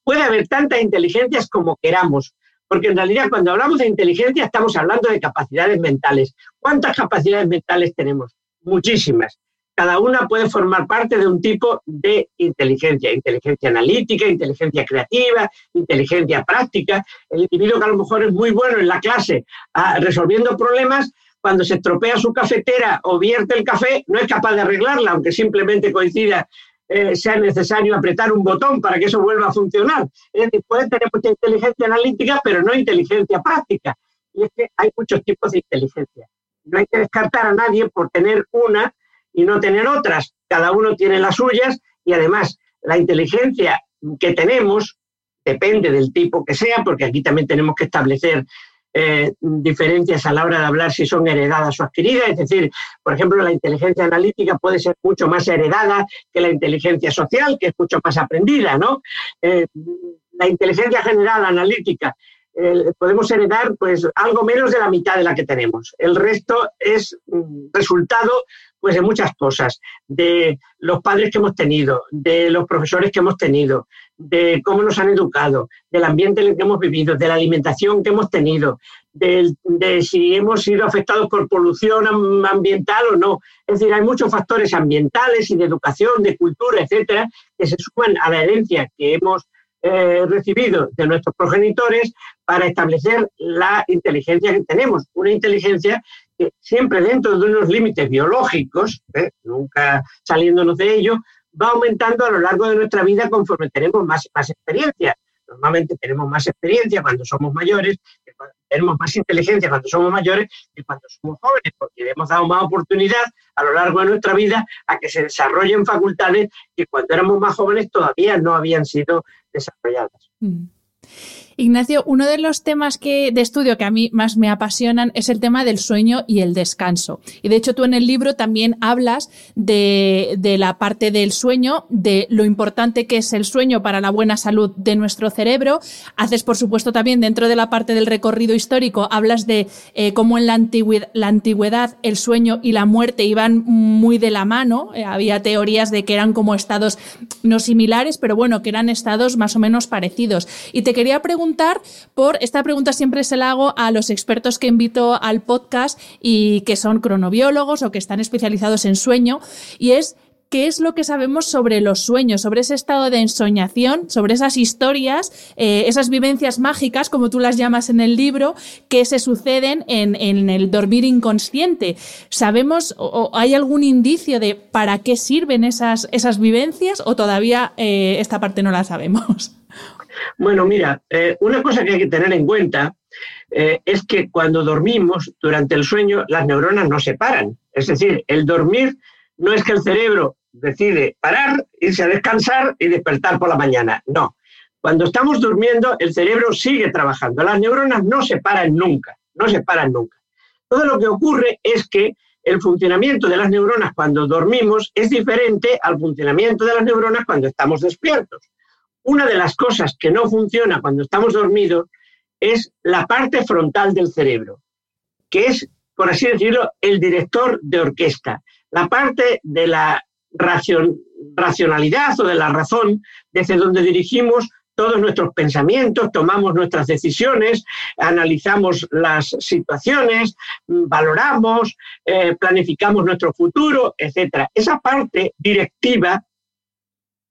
puede haber tantas inteligencias como queramos, porque en realidad cuando hablamos de inteligencia estamos hablando de capacidades mentales. ¿Cuántas capacidades mentales tenemos? Muchísimas. cada una puede formar parte de un tipo de inteligencia, inteligencia analítica, inteligencia creativa, inteligencia práctica. El individuo que a lo mejor es muy bueno en la clase ah, resolviendo problemas, cuando se estropea su cafetera o vierte el café, no es capaz de arreglarla, aunque simplemente coincida eh, sea necesario apretar un botón para que eso vuelva a funcionar. Es decir, puede tener mucha inteligencia analítica, pero no inteligencia práctica. Y es que hay muchos tipos de inteligencia. No hay que descartar a nadie por tener una y no tener otras. Cada uno tiene las suyas y además la inteligencia que tenemos depende del tipo que sea, porque aquí también tenemos que establecer eh, diferencias a la hora de hablar si son heredadas o adquiridas. Es decir, por ejemplo, la inteligencia analítica puede ser mucho más heredada que la inteligencia social, que es mucho más aprendida, ¿no? Eh, la inteligencia general analítica podemos heredar pues algo menos de la mitad de la que tenemos. El resto es resultado pues de muchas cosas, de los padres que hemos tenido, de los profesores que hemos tenido, de cómo nos han educado, del ambiente en el que hemos vivido, de la alimentación que hemos tenido, de, si hemos sido afectados por polución ambiental o no. Es decir, hay muchos factores ambientales y de educación, de cultura, etcétera, que se suman a la herencia que hemos eh, recibido de nuestros progenitores para establecer la inteligencia que tenemos. Una inteligencia que siempre dentro de unos límites biológicos, ¿eh? nunca saliéndonos de ello, va aumentando a lo largo de nuestra vida conforme tenemos más, más experiencia. Normalmente tenemos más experiencia cuando somos mayores, tenemos más inteligencia cuando somos mayores que cuando somos jóvenes, porque le hemos dado más oportunidad a lo largo de nuestra vida a que se desarrollen facultades que cuando éramos más jóvenes todavía no habían sido desarrolladas. Mm. Ignacio, uno de los temas que, de estudio que a mí más me apasionan es el tema del sueño y el descanso. Y de hecho tú en el libro también hablas de, la parte del sueño, de lo importante que es el sueño para la buena salud de nuestro cerebro. Haces, por supuesto, también dentro de la parte del recorrido histórico, hablas de eh, cómo en la antigüedad, la antigüedad el sueño y la muerte iban muy de la mano. Eh, había teorías de que eran como estados no similares, pero bueno, que eran estados más o menos parecidos. Y te quería preguntar por, esta pregunta siempre se la hago a los expertos que invito al podcast y que son cronobiólogos o que están especializados en sueño, y es qué es lo que sabemos sobre los sueños, sobre ese estado de ensoñación, sobre esas historias, eh, esas vivencias mágicas, como tú las llamas en el libro, que se suceden en, el dormir inconsciente. ¿Sabemos o, hay algún indicio de para qué sirven esas, esas vivencias o todavía eh, esta parte no la sabemos? Bueno, mira, eh, una cosa que hay que tener en cuenta eh, es que cuando dormimos durante el sueño, las neuronas no se paran. Es decir, el dormir no es que el cerebro decide parar, irse a descansar y despertar por la mañana. No. Cuando estamos durmiendo, el cerebro sigue trabajando. Las neuronas no se paran nunca, no se paran nunca. Todo lo que ocurre es que el funcionamiento de las neuronas cuando dormimos es diferente al funcionamiento de las neuronas cuando estamos despiertos. Una de las cosas que no funciona cuando estamos dormidos es la parte frontal del cerebro, que es, por así decirlo, el director de orquesta, la parte de la racionalidad o de la razón desde donde dirigimos todos nuestros pensamientos, tomamos nuestras decisiones, analizamos las situaciones, valoramos, eh, planificamos nuestro futuro, etc. Esa parte directiva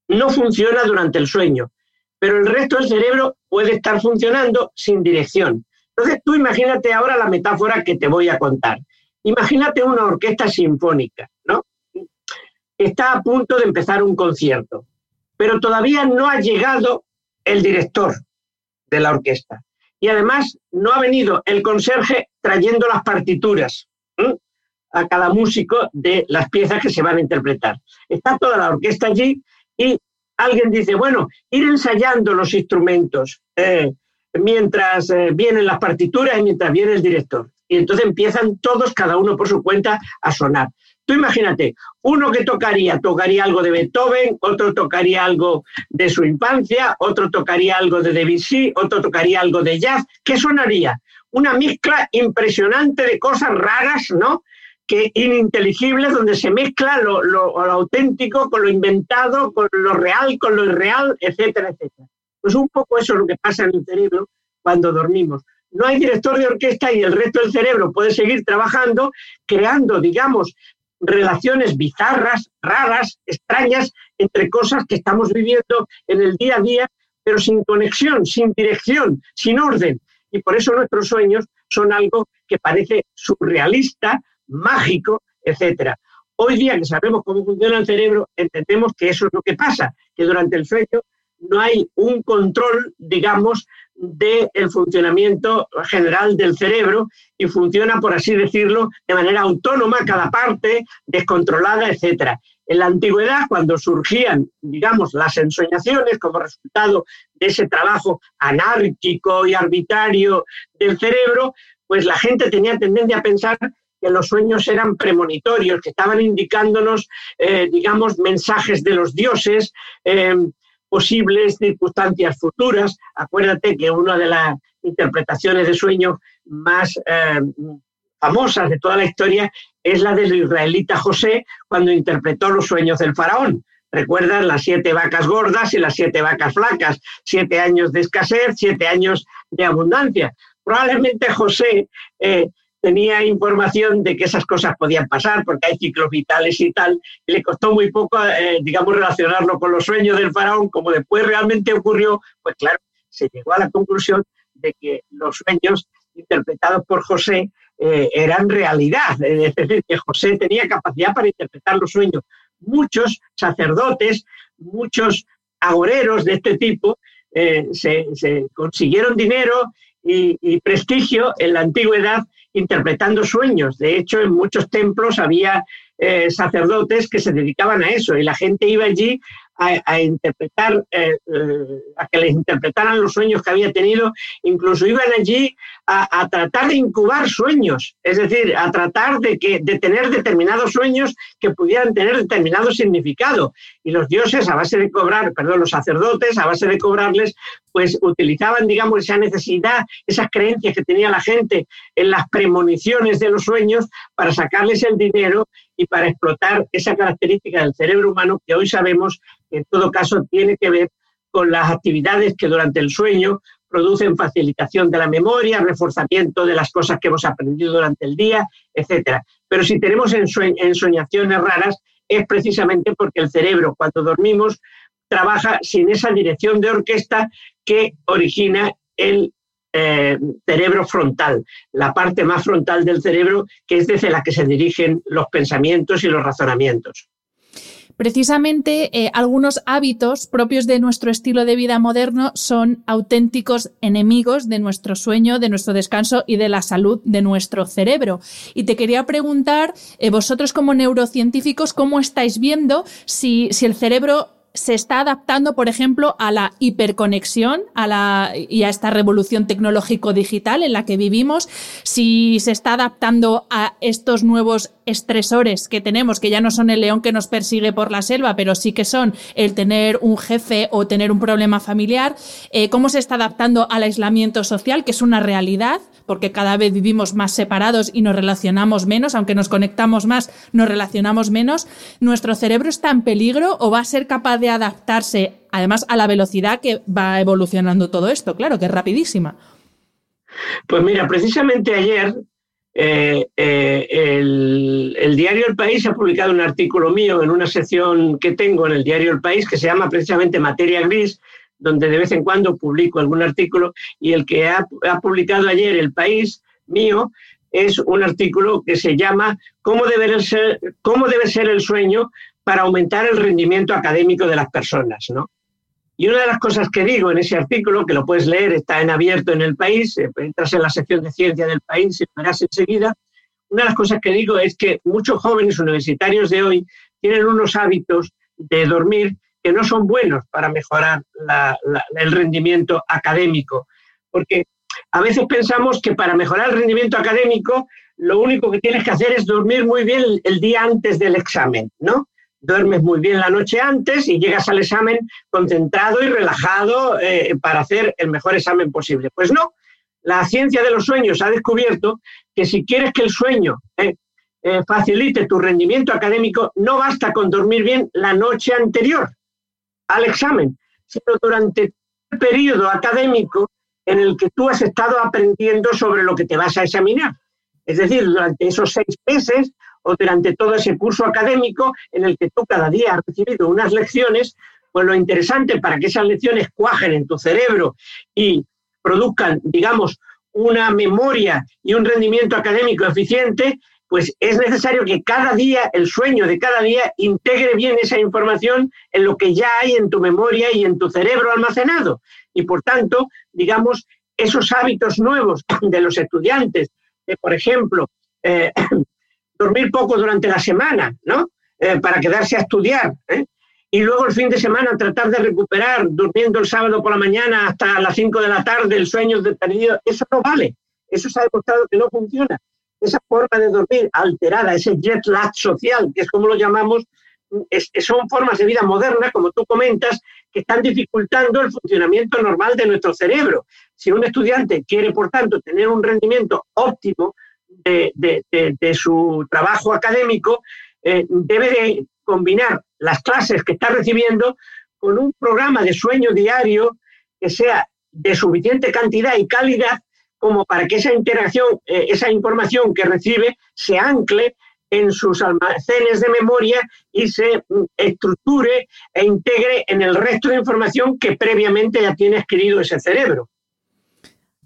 no funciona durante el sueño, pero el resto del cerebro puede estar funcionando sin dirección. Entonces tú imagínate ahora la metáfora que te voy a contar. Imagínate una orquesta sinfónica, ¿no? Está a punto de empezar un concierto, pero todavía no ha llegado el director de la orquesta. Y además no ha venido el conserje trayendo las partituras a cada músico de las piezas que se van a interpretar. Está toda la orquesta allí y alguien dice, bueno, ir ensayando los instrumentos eh, mientras eh, vienen las partituras y mientras viene el director. Y entonces empiezan todos, cada uno por su cuenta, a sonar. Tú imagínate, uno que tocaría, tocaría algo de Beethoven, otro tocaría algo de su infancia, otro tocaría algo de Debussy, otro tocaría algo de jazz. ¿Qué sonaría? Una mezcla impresionante de cosas raras, ¿no? Que ininteligibles, donde se mezcla lo, auténtico con lo inventado, con lo real, con lo irreal, etcétera, etcétera. Pues un poco eso es lo que pasa en el cerebro cuando dormimos. No hay director de orquesta y el resto del cerebro puede seguir trabajando, creando, digamos, relaciones bizarras, raras, extrañas entre cosas que estamos viviendo en el día a día, pero sin conexión, sin dirección, sin orden. Y por eso nuestros sueños son algo que parece surrealista, mágico, etcétera. Hoy día que sabemos cómo funciona el cerebro, entendemos que eso es lo que pasa, que durante el sueño no hay un control, digamos, del funcionamiento general del cerebro y funciona, por así decirlo, de manera autónoma cada parte, descontrolada, etc. En la antigüedad, cuando surgían, digamos, las ensoñaciones como resultado de ese trabajo anárquico y arbitrario del cerebro, pues la gente tenía tendencia a pensar que los sueños eran premonitorios, que estaban indicándonos, eh, digamos, mensajes de los dioses, eh, posibles circunstancias futuras. Acuérdate que una de las interpretaciones de sueños más eh, famosas de toda la historia es la del israelita José cuando interpretó los sueños del faraón. Recuerdas las siete vacas gordas y las siete vacas flacas, siete años de escasez, siete años de abundancia. Probablemente José tenía información de que esas cosas podían pasar, porque hay ciclos vitales y tal, le costó muy poco, eh, digamos, relacionarlo con los sueños del faraón, como después realmente ocurrió, pues claro, se llegó a la conclusión de que los sueños interpretados por José eh, eran realidad, es decir, que José tenía capacidad para interpretar los sueños. Muchos sacerdotes, muchos agoreros de este tipo eh, se, consiguieron dinero y prestigio en la antigüedad interpretando sueños. De hecho, en muchos templos había eh, sacerdotes que se dedicaban a eso y la gente iba allí a, interpretar, eh, eh, a que les interpretaran los sueños que había tenido, incluso iban allí a, tratar de incubar sueños, es decir, a tratar de, que, de tener determinados sueños que pudieran tener determinado significado. Y los dioses, a base de cobrar, perdón, los sacerdotes, a base de cobrarles, pues utilizaban, digamos, esa necesidad, esas creencias que tenía la gente en las premoniciones de los sueños para sacarles el dinero y para explotar esa característica del cerebro humano que hoy sabemos en todo caso tiene que ver con las actividades que durante el sueño producen facilitación de la memoria, reforzamiento de las cosas que hemos aprendido durante el día, etc. Pero si tenemos ensoñaciones raras, es precisamente porque el cerebro, cuando dormimos, trabaja sin esa dirección de orquesta que origina el eh, cerebro frontal, la parte más frontal del cerebro, que es desde la que se dirigen los pensamientos y los razonamientos. Precisamente eh, algunos hábitos propios de nuestro estilo de vida moderno son auténticos enemigos de nuestro sueño, de nuestro descanso y de la salud de nuestro cerebro. Y te quería preguntar, eh, vosotros como neurocientíficos, ¿cómo estáis viendo si, si el cerebro se está adaptando, por ejemplo, a la hiperconexión a la, y a esta revolución tecnológico-digital en la que vivimos, si se está adaptando a estos nuevos estresores que tenemos, que ya no son el león que nos persigue por la selva, pero sí que son el tener un jefe o tener un problema familiar, eh, cómo se está adaptando al aislamiento social, que es una realidad, porque cada vez vivimos más separados y nos relacionamos menos, aunque nos conectamos más, nos relacionamos menos. ¿Nuestro cerebro está en peligro o va a ser capaz de adaptarse, además, a la velocidad que va evolucionando todo esto? Claro, que es rapidísima. Pues mira, precisamente ayer eh, eh, el, diario El País ha publicado un artículo mío en una sección que tengo en el diario El País que se llama precisamente Materia Gris, donde de vez en cuando publico algún artículo y el que ha, publicado ayer El País mío es un artículo que se llama ¿Cómo debe ser, cómo debe ser el sueño para aumentar el rendimiento académico de las personas? ¿no? Y una de las cosas que digo en ese artículo, que lo puedes leer, está en abierto en el país, eh, entras en la sección de ciencia del país y verás enseguida, una de las cosas que digo es que muchos jóvenes universitarios de hoy tienen unos hábitos de dormir que no son buenos para mejorar el rendimiento académico. Porque a veces pensamos que para mejorar el rendimiento académico lo único que tienes que hacer es dormir muy bien el día antes del examen, ¿no? duermes muy bien la noche antes y llegas al examen concentrado y relajado eh, para hacer el mejor examen posible. Pues no, la ciencia de los sueños ha descubierto que si quieres que el sueño eh, eh, facilite tu rendimiento académico, no basta con dormir bien la noche anterior al examen, sino durante el periodo académico en el que tú has estado aprendiendo sobre lo que te vas a examinar. Es decir, durante esos seis meses o durante todo ese curso académico en el que tú cada día has recibido unas lecciones, pues lo interesante para que esas lecciones cuajen en tu cerebro y produzcan, digamos, una memoria y un rendimiento académico eficiente, pues es necesario que cada día, el sueño de cada día, integre bien esa información en lo que ya hay en tu memoria y en tu cerebro almacenado. Y por tanto, digamos, esos hábitos nuevos de los estudiantes, de, por ejemplo, eh, dormir poco durante la semana, ¿no? Eh, para quedarse a estudiar. ¿eh? Y luego el fin de semana tratar de recuperar, durmiendo el sábado por la mañana hasta las 5 de la tarde, el sueño de perdido. Eso no vale. Eso se ha demostrado que no funciona. Esa forma de dormir alterada, ese jet lag social, que es como lo llamamos, son formas de vida moderna, como tú comentas, que están dificultando el funcionamiento normal de nuestro cerebro. Si un estudiante quiere, por tanto, tener un rendimiento óptimo de, su trabajo académico, eh, debe de combinar las clases que está recibiendo con un programa de sueño diario que sea de suficiente cantidad y calidad como para que esa interacción, eh, esa información que recibe se ancle en sus almacenes de memoria y se mm, estructure e integre en el resto de información que previamente ya tiene escrito ese cerebro.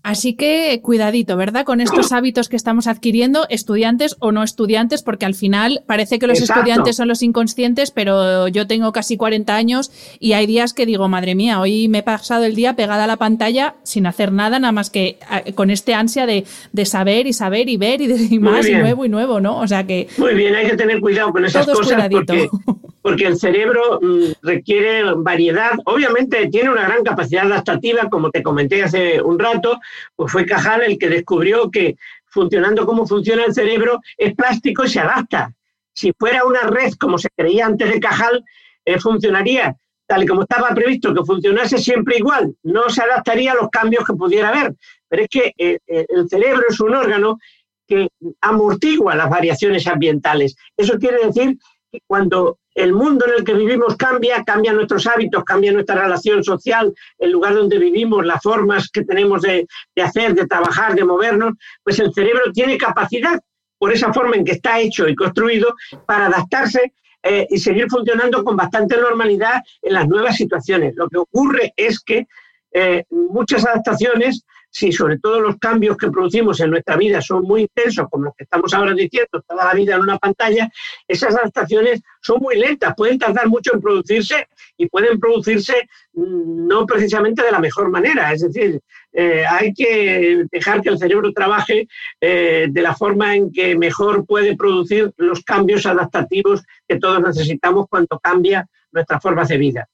Así que cuidadito, ¿verdad? Con estos hábitos que estamos adquiriendo, estudiantes o no estudiantes, porque al final parece que los estudiantes son los inconscientes, pero yo tengo casi 40 años y hay días que digo, madre mía, hoy me he pasado el día pegada a la pantalla sin hacer nada, nada más que con este ansia de, saber y saber y ver y, de, más y nuevo y nuevo, ¿no? O sea que... Muy bien, hay que tener cuidado con esas cosas porque, porque, el cerebro mm, requiere variedad. Obviamente tiene una gran capacidad adaptativa, como te comenté hace un rato, pues fue Cajal el que descubrió que funcionando como funciona el cerebro es plástico y se adapta. Si fuera una red como se creía antes de Cajal, eh, funcionaría tal y como estaba previsto que funcionase siempre igual, no se adaptaría a los cambios que pudiera haber. Pero es que eh, eh, el cerebro es un órgano que amortigua las variaciones ambientales. Eso quiere decir que cuando el mundo en el que vivimos cambia, cambian nuestros hábitos, cambia nuestra relación social, el lugar donde vivimos, las formas que tenemos de, hacer, de trabajar, de movernos, pues el cerebro tiene capacidad, por esa forma en que está hecho y construido, para adaptarse eh, y seguir funcionando con bastante normalidad en las nuevas situaciones. Lo que ocurre es que eh, muchas adaptaciones si sobre todo los cambios que producimos en nuestra vida son muy intensos, como los que estamos ahora diciendo, toda la vida en una pantalla, esas adaptaciones son muy lentas, pueden tardar mucho en producirse y pueden producirse mm, no precisamente de la mejor manera. Es decir, eh, hay que dejar que el cerebro trabaje eh, de la forma en que mejor puede producir los cambios adaptativos que todos necesitamos cuando cambia nuestra forma de vida.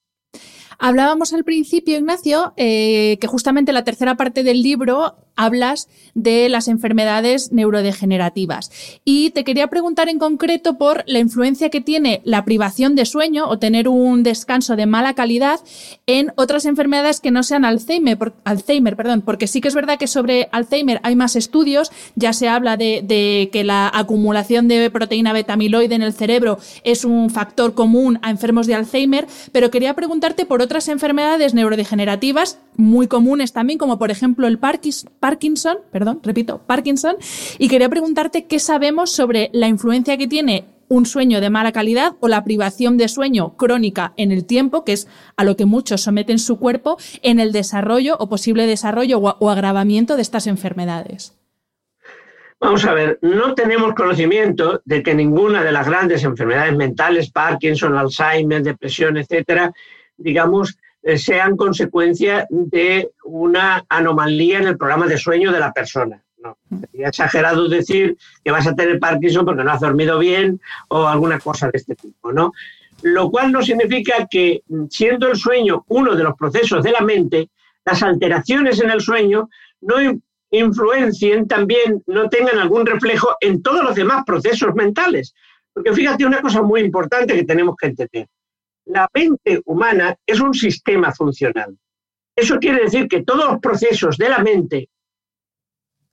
Hablábamos al principio, Ignacio, eh, que justamente la tercera parte del libro hablas de las enfermedades neurodegenerativas. Y te quería preguntar en concreto por la influencia que tiene la privación de sueño o tener un descanso de mala calidad en otras enfermedades que no sean Alzheimer, Alzheimer perdón, porque sí que es verdad que sobre Alzheimer hay más estudios, ya se habla de, de que la acumulación de proteína beta-amiloide en el cerebro es un factor común a enfermos de Alzheimer, pero quería preguntarte por otras enfermedades neurodegenerativas muy comunes también, como por ejemplo el Parkinson, perdón, repito, Parkinson, y quería preguntarte qué sabemos sobre la influencia que tiene un sueño de mala calidad o la privación de sueño crónica en el tiempo, que es a lo que muchos someten su cuerpo, en el desarrollo o posible desarrollo o, agravamiento de estas enfermedades. Vamos a ver, no tenemos conocimiento de que ninguna de las grandes enfermedades mentales, Parkinson, Alzheimer, depresión, etcétera, digamos, sean consecuencia de una anomalía en el programa de sueño de la persona. No, sería exagerado decir que vas a tener Parkinson porque no has dormido bien o alguna cosa de este tipo, ¿no? Lo cual no significa que, siendo el sueño uno de los procesos de la mente, las alteraciones en el sueño no influencien también, no tengan algún reflejo en todos los demás procesos mentales. Porque fíjate una cosa muy importante que tenemos que entender la mente humana es un sistema funcional. Eso quiere decir que todos los procesos de la mente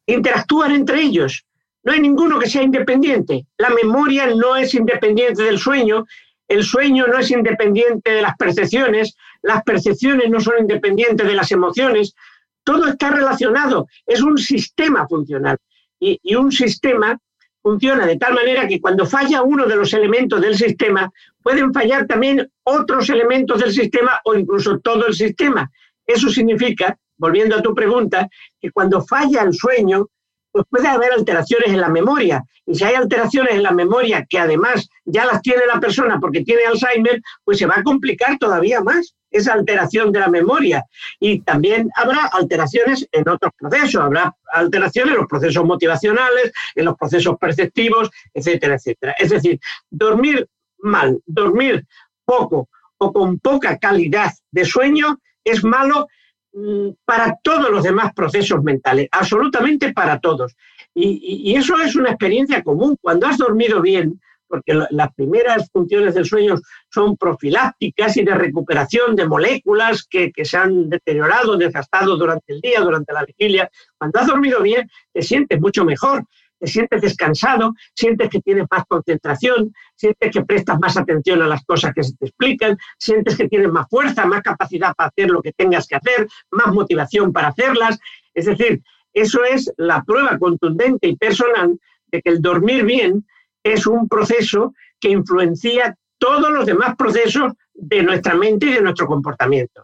interactúan entre ellos. No hay ninguno que sea independiente. La memoria no es independiente del sueño, el sueño no es independiente de las percepciones, las percepciones no son independientes de las emociones. Todo está relacionado, es un sistema funcional. Y, y un sistema funciona de tal manera que cuando falla uno de los elementos del sistema, pueden fallar también otros elementos del sistema o incluso todo el sistema. Eso significa, volviendo a tu pregunta, que cuando falla el sueño, pues puede haber alteraciones en la memoria. Y si hay alteraciones en la memoria que además ya las tiene la persona porque tiene Alzheimer, pues se va a complicar todavía más esa alteración de la memoria. Y también habrá alteraciones en otros procesos, habrá alteraciones en los procesos motivacionales, en los procesos perceptivos, etcétera, etcétera. Es decir, dormir mal, dormir poco o con poca calidad de sueño es malo mm, para todos los demás procesos mentales, absolutamente para todos. Y, eso es una experiencia común. Cuando has dormido bien, porque las primeras funciones del sueño son profilácticas y de recuperación de moléculas que, que, se han deteriorado, desgastado durante el día, durante la vigilia. Cuando has dormido bien, te sientes mucho mejor te sientes descansado, sientes que tienes más concentración, sientes que prestas más atención a las cosas que se te explican, sientes que tienes más fuerza, más capacidad para hacer lo que tengas que hacer, más motivación para hacerlas. Es decir, eso es la prueba contundente y personal de que el dormir bien es un proceso que influencia todos los demás procesos de nuestra mente y de nuestro comportamiento.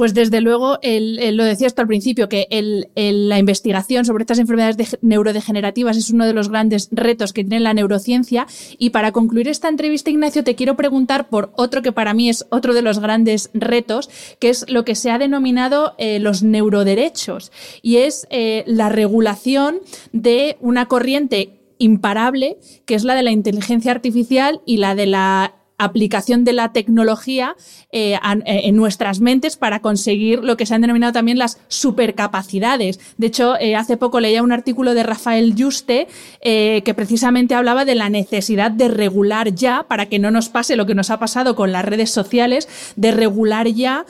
Pues desde luego, lo decía esto al principio, que la investigación sobre estas enfermedades neurodegenerativas es uno de los grandes retos que tiene la neurociencia. Y para concluir esta entrevista, Ignacio, te quiero preguntar por otro que para mí es otro de los grandes retos, que es lo que se ha denominado eh, los neuroderechos, y es eh, la regulación de una corriente imparable, que es la de la inteligencia artificial y la de la aplicación de la tecnología eh, eh, en nuestras mentes para conseguir lo que se han denominado también las supercapacidades. De hecho, eh, hace poco leía un artículo de Rafael Juste que precisamente hablaba de la necesidad de regular ya, para que no nos pase lo que nos ha pasado con las redes sociales, de regular ya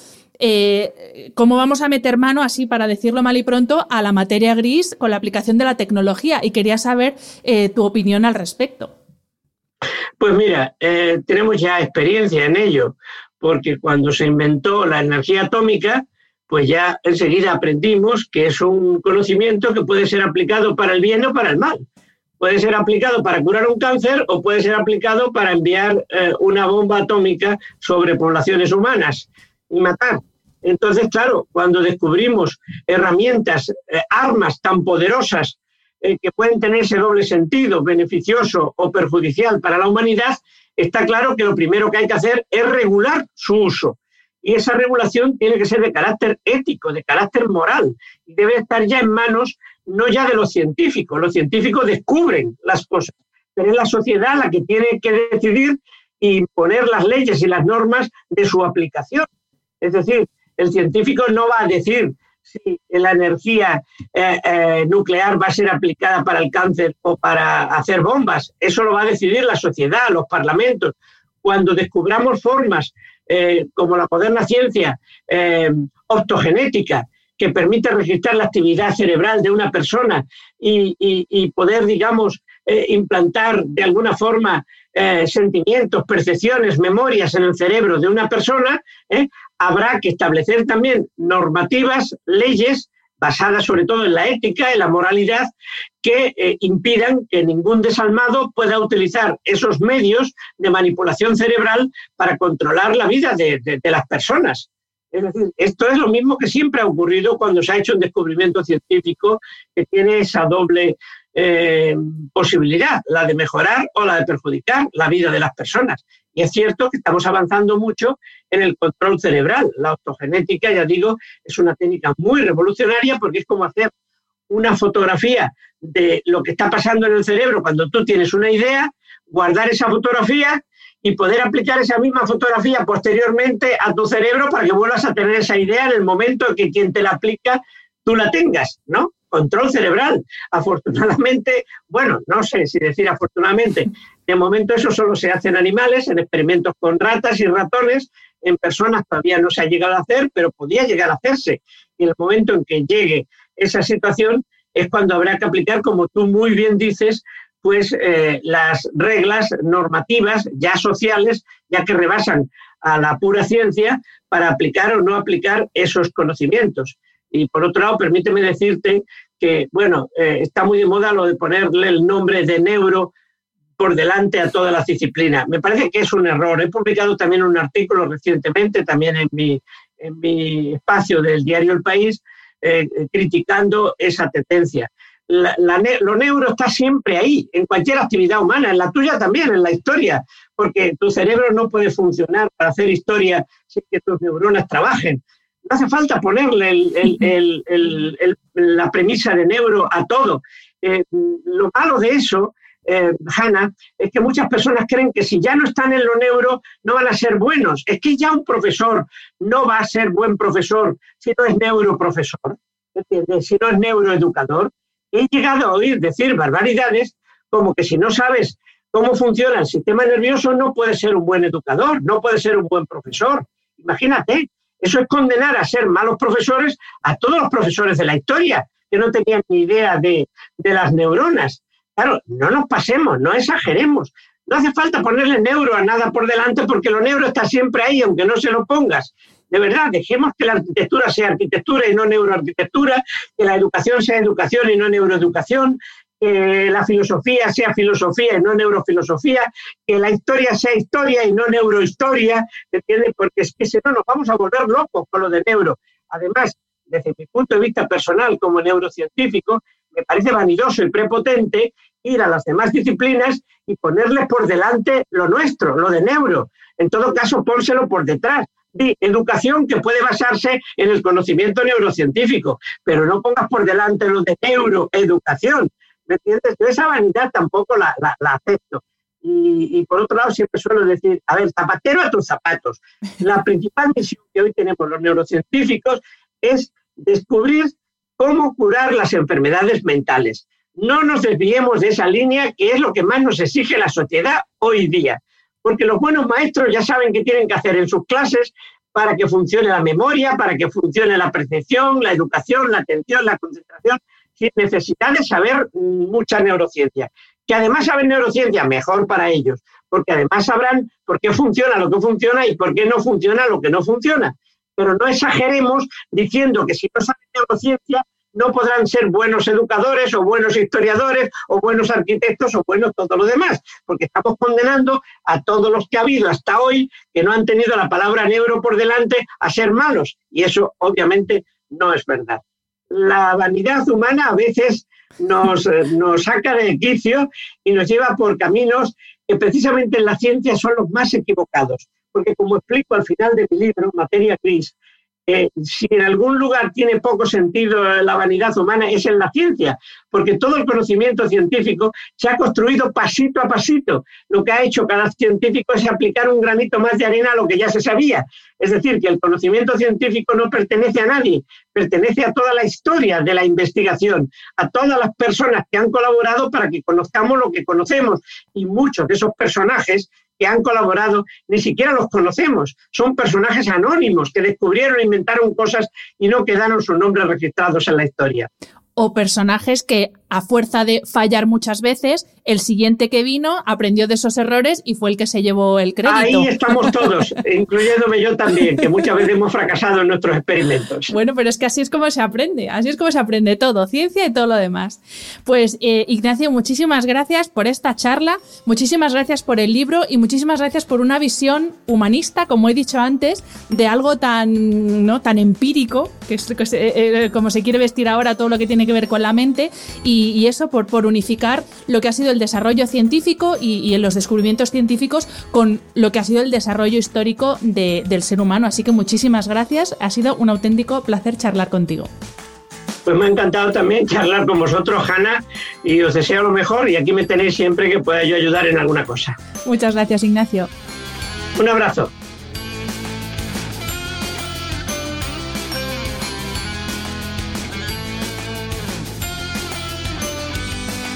cómo vamos a meter mano, así para decirlo mal y pronto, a la materia gris con la aplicación de la tecnología. Y quería saber tu opinión al respecto. Pues mira, eh, tenemos ya experiencia en ello, porque cuando se inventó la energía atómica, pues ya enseguida aprendimos que es un conocimiento que puede ser aplicado para el bien o para el mal. Puede ser aplicado para curar un cáncer o puede ser aplicado para enviar eh, una bomba atómica sobre poblaciones humanas y matar. Entonces, claro, cuando descubrimos herramientas, eh, armas tan poderosas eh, que pueden tener ese doble sentido, beneficioso o perjudicial para la humanidad, está claro que lo primero que hay que hacer es regular su uso. Y esa regulación tiene que ser de carácter ético, de carácter moral, y debe estar ya en manos no ya de los científicos. Los científicos descubren las cosas, pero es la sociedad la que tiene que decidir y imponer las leyes y las normas de su aplicación. Es decir, el científico no va a decir si la energía eh, eh, nuclear va a ser aplicada para el cáncer o para hacer bombas. Eso lo va a decidir la sociedad, los parlamentos. Cuando descubramos formas eh, como la moderna ciencia optogenética, que permite registrar la actividad cerebral de una persona y, poder, digamos, implantar de alguna forma sentimientos, percepciones, memorias en el cerebro de una persona, habrá que establecer también normativas, leyes basadas sobre todo en la ética, en la moralidad, que eh, impidan que ningún desalmado pueda utilizar esos medios de manipulación cerebral para controlar la vida de, las personas. Es decir, esto es lo mismo que siempre ha ocurrido cuando se ha hecho un descubrimiento científico que tiene esa doble eh, posibilidad, la de mejorar o la de perjudicar la vida de las personas. Y es cierto que estamos avanzando mucho en el control cerebral. La autogenética, ya digo, es una técnica muy revolucionaria porque es como hacer una fotografía de lo que está pasando en el cerebro cuando tú tienes una idea, guardar esa fotografía y poder aplicar esa misma fotografía posteriormente a tu cerebro para que vuelvas a tener esa idea en el momento en que quien te la aplica tú la tengas, ¿no? Control cerebral. Afortunadamente, bueno, no sé si decir afortunadamente, de momento eso solo se hace en animales, en experimentos con ratas y ratones, en personas todavía no se ha llegado a hacer, pero podía llegar a hacerse. Y en el momento en que llegue esa situación es cuando habrá que aplicar, como tú muy bien dices, pues eh, las reglas normativas ya sociales, ya que rebasan a la pura ciencia, para aplicar o no aplicar esos conocimientos. Y por otro lado, permíteme decirte que, bueno, eh, está muy de moda lo de ponerle el nombre de neuro por delante a todas las disciplinas. Me parece que es un error. He publicado también un artículo recientemente, también en mi, en mi espacio del diario El País, eh, criticando esa tendencia. lo neuro está siempre ahí, en cualquier actividad humana, en la tuya también, en la historia, porque tu cerebro no puede funcionar para hacer historia sin que tus neuronas trabajen. No hace falta ponerle la premisa de neuro a todo. Eh, lo malo de eso, eh, Hanna, es que muchas personas creen que si ya no están en lo neuro no van a ser buenos. Es que ya un profesor no va a ser buen profesor si no es neuroprofesor, ¿entiendes? si no es neuroeducador. He llegado a oír decir barbaridades como que si no sabes cómo funciona el sistema nervioso no puedes ser un buen educador, no puedes ser un buen profesor. Imagínate, eso es condenar a ser malos profesores a todos los profesores de la historia, que no tenían ni idea de, las neuronas. Claro, no nos pasemos, no exageremos. No hace falta ponerle neuro a nada por delante porque lo neuro está siempre ahí, aunque no se lo pongas. De verdad, dejemos que la arquitectura sea arquitectura y no neuroarquitectura, que la educación sea educación y no neuroeducación, que la filosofía sea filosofía y no neurofilosofía, que la historia sea historia y no neurohistoria, ¿entiendes? Porque es que si no nos vamos a volver locos con lo de neuro. Además, desde mi punto de vista personal como neurocientífico, me parece vanidoso y prepotente ir a las demás disciplinas y ponerles por delante lo nuestro, lo de neuro. En todo caso, pónselo por detrás. Di educación que puede basarse en el conocimiento neurocientífico, pero no pongas por delante lo de neuroeducación, ¿Me entiendes? Yo esa vanidad tampoco la, acepto. Y, por otro lado, siempre suelo decir, a ver, zapatero a tus zapatos. La principal misión que hoy tenemos los neurocientíficos es descubrir cómo curar las enfermedades mentales. No nos desviemos de esa línea, que es lo que más nos exige la sociedad hoy día. Porque los buenos maestros ya saben qué tienen que hacer en sus clases para que funcione la memoria, para que funcione la percepción, la educación, la atención, la concentración necesidad de saber mucha neurociencia. Que además saben neurociencia, mejor para ellos, porque además sabrán por qué funciona lo que funciona y por qué no funciona lo que no funciona. Pero no exageremos diciendo que si no saben neurociencia, no podrán ser buenos educadores o buenos historiadores o buenos arquitectos o buenos todo lo demás, porque estamos condenando a todos los que ha habido hasta hoy que no han tenido la palabra neuro por delante a ser malos. Y eso obviamente no es verdad la vanidad humana a veces nos, eh, nos saca de quicio y nos lleva por caminos que precisamente en la ciencia son los más equivocados. Porque como explico al final de mi libro, Materia Gris, si en algún lugar tiene poco sentido la vanidad humana es en la ciencia, porque todo el conocimiento científico se ha construido pasito a pasito. Lo que ha hecho cada científico es aplicar un granito más de arena a lo que ya se sabía. Es decir, que el conocimiento científico no pertenece a nadie, pertenece a toda la historia de la investigación, a todas las personas que han colaborado para que conozcamos lo que conocemos. Y muchos de esos personajes que han colaborado, ni siquiera los conocemos. Son personajes anónimos que descubrieron inventaron cosas y no quedaron sus nombres registrados en la historia. O personajes que a fuerza de fallar muchas veces, el siguiente que vino aprendió de esos errores y fue el que se llevó el crédito. Ahí estamos todos, incluyéndome yo también, que muchas veces hemos fracasado en nuestros experimentos. Bueno, pero es que así es como se aprende, así es como se aprende todo, ciencia y todo lo demás. Pues eh, Ignacio, muchísimas gracias por esta charla, muchísimas gracias por el libro y muchísimas gracias por una visión humanista, como he dicho antes, de algo tan, ¿no? tan empírico, que es, eh, eh, como se quiere vestir ahora todo lo que tiene que ver con la mente y y, eso por, por, unificar lo que ha sido el desarrollo científico y, los descubrimientos científicos con lo que ha sido el desarrollo histórico del ser humano. Así que muchísimas gracias, ha sido un auténtico placer charlar contigo. Pues me ha encantado también charlar con vosotros, Hanna, y os deseo lo mejor y aquí me tenéis siempre que pueda yo ayudar en alguna cosa. Muchas gracias, Ignacio. Un abrazo.